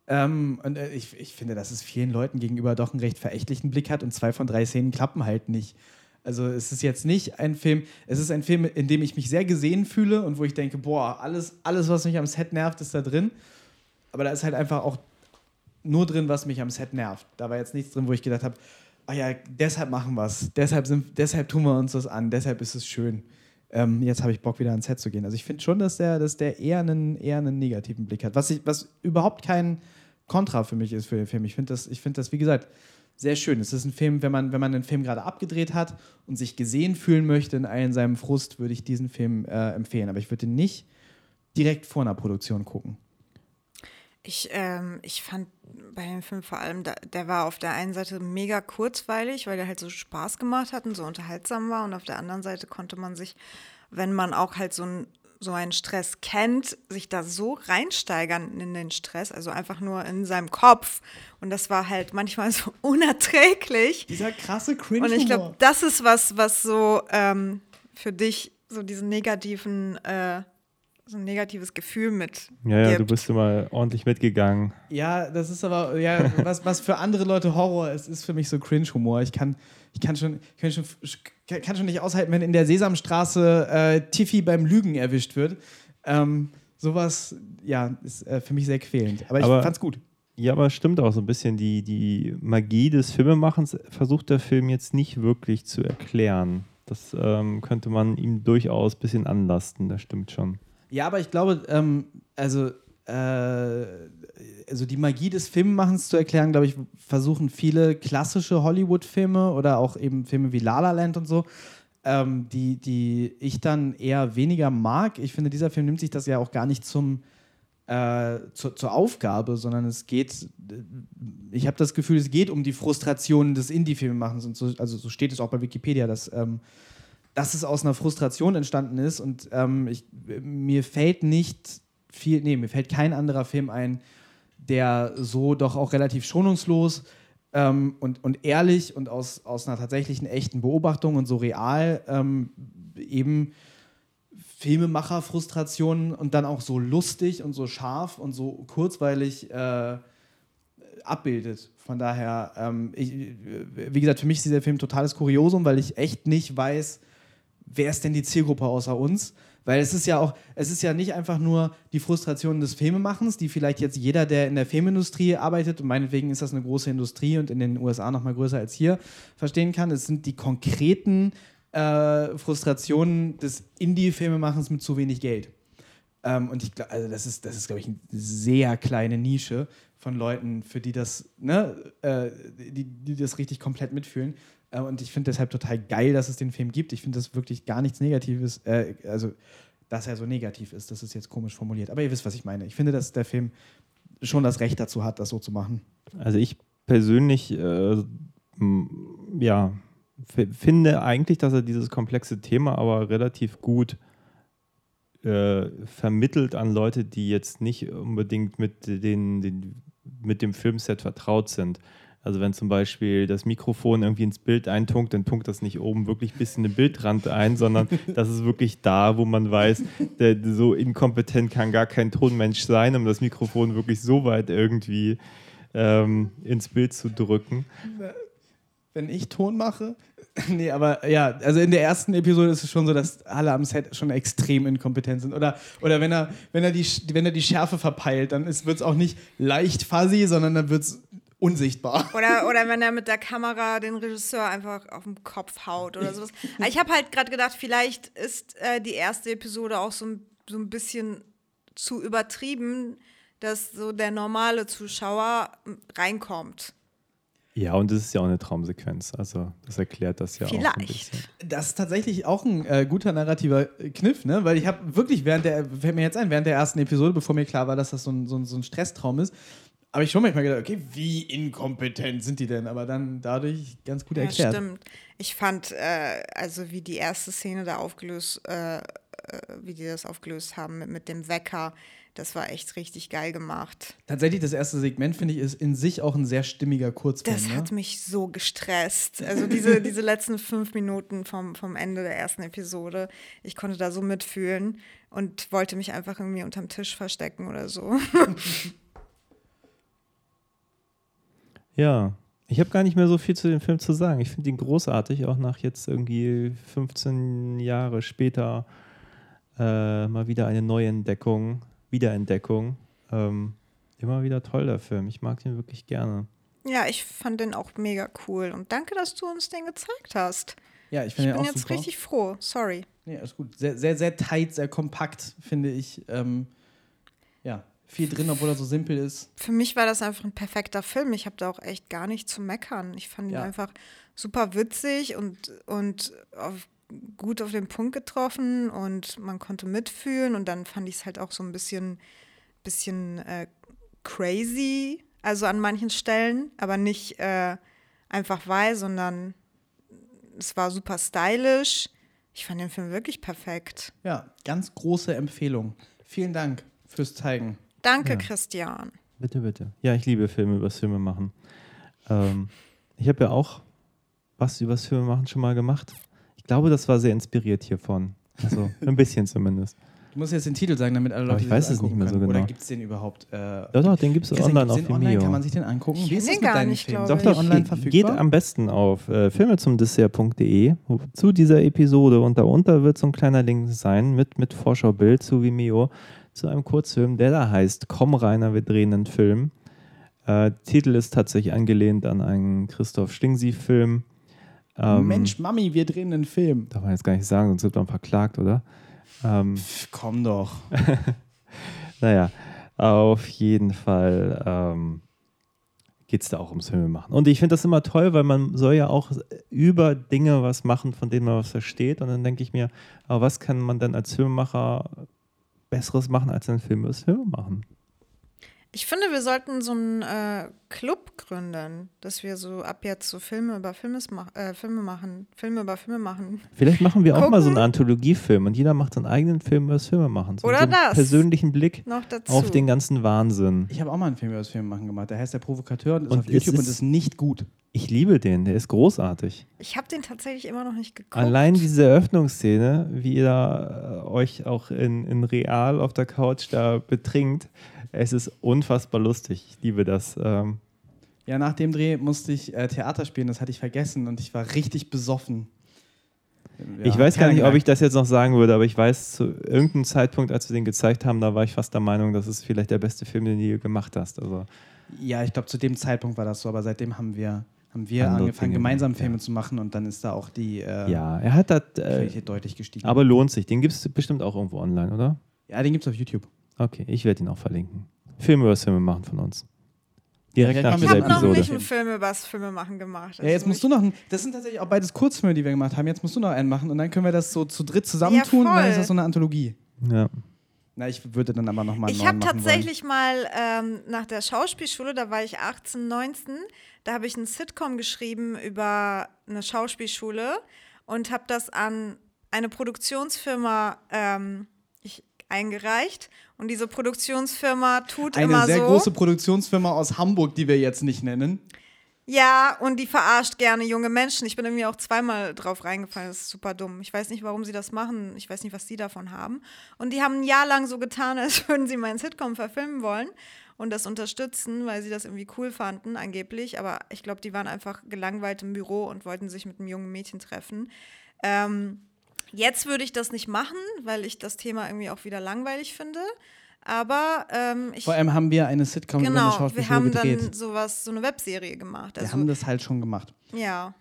Ähm, und äh, ich, ich finde, dass es vielen Leuten gegenüber doch einen recht verächtlichen Blick hat und zwei von drei Szenen klappen halt nicht. Also es ist jetzt nicht ein Film, es ist ein Film, in dem ich mich sehr gesehen fühle und wo ich denke, boah, alles, alles was mich am Set nervt, ist da drin. Aber da ist halt einfach auch nur drin, was mich am Set nervt. Da war jetzt nichts drin, wo ich gedacht habe, ah ja, deshalb machen wir es, deshalb, deshalb tun wir uns das an, deshalb ist es schön. Ähm, jetzt habe ich Bock, wieder ans Set zu gehen. Also ich finde schon, dass der, dass der eher, einen, eher einen negativen Blick hat, was, ich, was überhaupt kein Kontra für mich ist für den Film. Ich finde das, find das, wie gesagt, sehr schön. Es ist ein Film, wenn man, wenn man einen Film gerade abgedreht hat und sich gesehen fühlen möchte in all seinem Frust, würde ich diesen Film äh, empfehlen. Aber ich würde ihn nicht direkt vor einer Produktion gucken. Ich, ähm, ich fand bei dem Film vor allem, da, der war auf der einen Seite mega kurzweilig, weil der halt so Spaß gemacht hat und so unterhaltsam war. Und auf der anderen Seite konnte man sich, wenn man auch halt so, ein, so einen Stress kennt, sich da so reinsteigern in den Stress, also einfach nur in seinem Kopf. Und das war halt manchmal (laughs) so unerträglich. Dieser krasse cringe Und ich glaube, das ist was, was so ähm, für dich so diesen negativen, äh, so ein negatives Gefühl mit Ja, ja, du gibt. bist immer ordentlich mitgegangen. Ja, das ist aber, ja, was, was für andere Leute Horror ist, ist für mich so Cringe-Humor. Ich kann, ich kann schon, kann schon, kann schon nicht aushalten, wenn in der Sesamstraße äh, Tiffy beim Lügen erwischt wird. Ähm, sowas, ja, ist äh, für mich sehr quälend. Aber ich Aber- fand's gut. Ja, aber es stimmt auch so ein bisschen. Die, die Magie des Filmemachens versucht der Film jetzt nicht wirklich zu erklären. Das ähm, könnte man ihm durchaus ein bisschen anlasten, das stimmt schon. Ja, aber ich glaube, ähm, also, äh, also die Magie des Filmemachens zu erklären, glaube ich, versuchen viele klassische Hollywood-Filme oder auch eben Filme wie La La Land und so, ähm, die, die ich dann eher weniger mag. Ich finde, dieser Film nimmt sich das ja auch gar nicht zum, äh, zur, zur Aufgabe, sondern es geht, ich habe das Gefühl, es geht um die Frustrationen des Indie-Filmemachens und so, also so steht es auch bei Wikipedia, dass ähm, dass es aus einer Frustration entstanden ist und ähm, ich, mir fällt nicht viel, nee, mir fällt kein anderer Film ein, der so doch auch relativ schonungslos ähm, und, und ehrlich und aus, aus einer tatsächlichen echten Beobachtung und so real ähm, eben Filmemacher-Frustrationen und dann auch so lustig und so scharf und so kurzweilig äh, abbildet. Von daher, ähm, ich, wie gesagt, für mich ist dieser Film totales Kuriosum, weil ich echt nicht weiß, wer ist denn die Zielgruppe außer uns? Weil es ist ja auch, es ist ja nicht einfach nur die Frustration des Filmemachens, die vielleicht jetzt jeder, der in der Filmindustrie arbeitet, und meinetwegen ist das eine große Industrie und in den USA noch mal größer als hier, verstehen kann. Es sind die konkreten äh, Frustrationen des Indie-Filmemachens mit zu wenig Geld. Ähm, und ich glaube, also das ist, das ist, glaube ich, eine sehr kleine Nische. Von Leuten, für die das, ne, äh, die, die das richtig komplett mitfühlen. Äh, und ich finde deshalb total geil, dass es den Film gibt. Ich finde das wirklich gar nichts Negatives, äh, also dass er so negativ ist, das ist jetzt komisch formuliert. Aber ihr wisst, was ich meine. Ich finde, dass der Film schon das Recht dazu hat, das so zu machen. Also ich persönlich, äh, ja, finde eigentlich, dass er dieses komplexe Thema aber relativ gut äh, vermittelt an Leute, die jetzt nicht unbedingt mit, den, den, mit dem Filmset vertraut sind. Also wenn zum Beispiel das Mikrofon irgendwie ins Bild eintunkt, dann tunkt das nicht oben wirklich bis in den Bildrand ein, sondern (laughs) das ist wirklich da, wo man weiß, der, so inkompetent kann gar kein Tonmensch sein, um das Mikrofon wirklich so weit irgendwie ähm, ins Bild zu drücken. Wenn ich Ton mache. (laughs) nee, aber ja, also in der ersten Episode ist es schon so, dass alle am Set schon extrem inkompetent sind. Oder, oder wenn, er, wenn, er die, wenn er die Schärfe verpeilt, dann wird es auch nicht leicht fuzzy, sondern dann wird es unsichtbar. Oder, oder wenn er mit der Kamera den Regisseur einfach auf den Kopf haut oder sowas. Ich habe halt gerade gedacht, vielleicht ist äh, die erste Episode auch so ein, so ein bisschen zu übertrieben, dass so der normale Zuschauer reinkommt. Ja, und das ist ja auch eine Traumsequenz. Also das erklärt das ja auch. so ein Vielleicht. bisschen. Das ist tatsächlich auch ein äh, guter narrativer Kniff, ne? Weil ich habe wirklich während der, fällt mir jetzt ein, während der ersten Episode, bevor mir klar war, dass das so ein, so ein, so ein Stresstraum ist, habe ich schon manchmal gedacht, okay, wie inkompetent sind die denn? Aber dann dadurch ganz gut Ja, erklärt. stimmt. Ich fand, äh, also wie die erste Szene da aufgelöst, äh, äh, wie die das aufgelöst haben mit, mit dem Wecker, das war echt richtig geil gemacht. Tatsächlich, das erste Segment, finde ich, ist in sich auch ein sehr stimmiger Kurzfilm. Das ne? hat mich so gestresst. Also diese, (laughs) diese letzten fünf Minuten vom, vom Ende der ersten Episode, ich konnte da so mitfühlen und wollte mich einfach irgendwie unterm Tisch verstecken oder so. (laughs) Ja, ich habe gar nicht mehr so viel zu dem Film zu sagen. Ich finde ihn großartig, auch nach jetzt irgendwie 15 Jahre später äh, mal wieder eine Neuentdeckung, Wiederentdeckung. Ähm, immer wieder toll, der Film. Ich mag den wirklich gerne. Ja, ich fand den auch mega cool und danke, dass du uns den gezeigt hast. Ja, ich Ich bin jetzt super. richtig froh. Sorry. Nee, alles gut. Sehr, sehr, sehr tight, sehr kompakt, finde ich. Ähm, ja, viel drin, obwohl er so simpel ist. Für mich war das einfach ein perfekter Film. Ich habe da auch echt gar nicht zu meckern. Ich fand ihn Ja. einfach super witzig und, und auf, gut auf den Punkt getroffen und man konnte mitfühlen und dann fand ich es halt auch so ein bisschen, bisschen äh, crazy, also an manchen Stellen, aber nicht äh, einfach weil, sondern es war super stylisch. Ich fand den Film wirklich perfekt. Ja, ganz große Empfehlung. Vielen Dank fürs Zeigen. Danke, Ja. Christian. Bitte, bitte. Ja, ich liebe Filme übers Filme machen. Ähm, ich habe ja auch was übers Filme machen schon mal gemacht. Ich glaube, das war sehr inspiriert hiervon. Also (laughs) ein bisschen zumindest. Du musst jetzt den Titel sagen, damit alle Aber Leute ich weiß es nicht mehr so können. Oder genau. gibt es den überhaupt? Äh, Doch, doch, den gibt es online gibt's auf den online? Vimeo. Kann man sich den angucken? Ich Wie ist kenn das den mit gar deinen nicht, Filmen? Doch, doch, online geht, geht verfügbar? am besten auf äh, filmezumdessert.de zu dieser Episode und darunter wird so ein kleiner Link sein mit, mit Vorschaubild zu Vimeo zu einem Kurzfilm, der da heißt Komm Rainer, wir drehen einen Film. Äh, Titel ist tatsächlich angelehnt an einen Christoph Stingsi-Film. Ähm, Mensch, Mami, wir drehen einen Film. Darf man jetzt gar nicht sagen, sonst wird man verklagt, oder? Ähm, Pff, komm doch. (laughs) Naja, auf jeden Fall ähm, geht es da auch ums Filmemachen. Und ich finde das immer toll, weil man soll ja auch über Dinge was machen, von denen man was versteht. Und dann denke ich mir, aber was kann man denn als Filmemacher Besseres machen, als einen Film über das Filme machen? Ich finde, wir sollten so einen äh, Club gründen, dass wir so ab jetzt so Filme über Filmes mach, äh, Filme machen, Filme über Filme machen. Vielleicht machen wir auch mal so einen Gucken. Anthologiefilm und jeder macht seinen eigenen Film über das Filme machen. So, Oder so einen das. persönlichen Blick Noch dazu. auf den ganzen Wahnsinn. Ich habe auch mal einen Film über das Film machen gemacht. Der heißt Der Provokateur und ist Und auf YouTube und ist- ist nicht gut. Ich liebe den, der ist großartig. ich habe den tatsächlich immer noch nicht geguckt. Allein diese Eröffnungsszene, wie ihr da, äh, euch auch in, in real auf der Couch da betrinkt, es ist unfassbar lustig. Ich liebe das. Ähm, Ja, nach dem Dreh musste ich äh, Theater spielen, das hatte ich vergessen und ich war richtig besoffen. Ja, ich weiß gar nicht, ob ich das jetzt noch sagen würde, aber ich weiß, zu irgendeinem Zeitpunkt, als wir den gezeigt haben, da war ich fast der Meinung, das ist vielleicht der beste Film, den du je gemacht hast. Also, Ja, ich glaube, zu dem Zeitpunkt war das so, aber seitdem haben wir, haben wir Andere angefangen, Dinge, gemeinsam ja. Filme zu machen und dann ist da auch die äh, ja, er hat das, äh, deutlich gestiegen. aber lohnt sich. Den gibt es bestimmt auch irgendwo online, oder? ja, den gibt es auf YouTube. Okay, ich werde ihn auch verlinken. Filme über das Filme machen von uns. Direkt Ja, nach komm, wir Ich dieser habe noch Episode. nicht einen Film übers Filme machen gemacht. Ja, jetzt Also musst du noch, ein, das sind tatsächlich auch beides Kurzfilme, die wir gemacht haben. Jetzt musst du noch einen machen und dann können wir das so zu dritt zusammentun und dann ist das so eine Anthologie. Ja. Na, ich würde dann aber nochmal Ich habe tatsächlich mal ähm, nach der Schauspielschule, da war ich 18, 19, da habe ich ein Sitcom geschrieben über eine Schauspielschule und habe das an eine Produktionsfirma ähm, ich, eingereicht. Und diese Produktionsfirma tut Eine immer sehr so. große Produktionsfirma aus Hamburg, die wir jetzt nicht nennen. Ja, und die verarscht gerne junge Menschen. Ich bin irgendwie auch zweimal drauf reingefallen. Das ist super dumm. Ich weiß nicht, warum sie das machen. Ich weiß nicht, was sie davon haben. Und die haben ein Jahr lang so getan, (laughs) als würden sie meinen Sitcom verfilmen wollen und das unterstützen, weil sie das irgendwie cool fanden, angeblich. Aber ich glaube, die waren einfach gelangweilt im Büro und wollten sich mit einem jungen Mädchen treffen. Ähm, jetzt würde ich das nicht machen, weil ich das Thema irgendwie auch wieder langweilig finde. Aber ähm, ich. Vor allem haben wir eine Sitcom über eine Genau, wir Schauspielschule haben gedreht. dann sowas, so eine Webserie gemacht. wir Also, haben das halt schon gemacht. ja.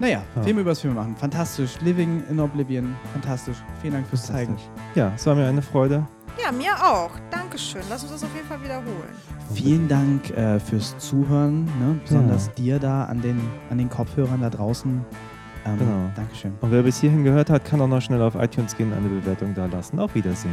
Naja, Filme übers Filme machen. Fantastisch. Living in Oblivion. Fantastisch. Vielen Dank fürs Zeigen. ja, es war mir eine Freude. Ja, mir auch. Dankeschön. Lass uns das auf jeden Fall wiederholen. Vielen Dank äh, fürs Zuhören. Ne? Besonders dir da an den, an den Kopfhörern da draußen. Ähm, Genau. Dankeschön. Und wer bis hierhin gehört hat, kann auch noch schnell auf iTunes gehen und eine Bewertung da lassen. Auf Wiedersehen.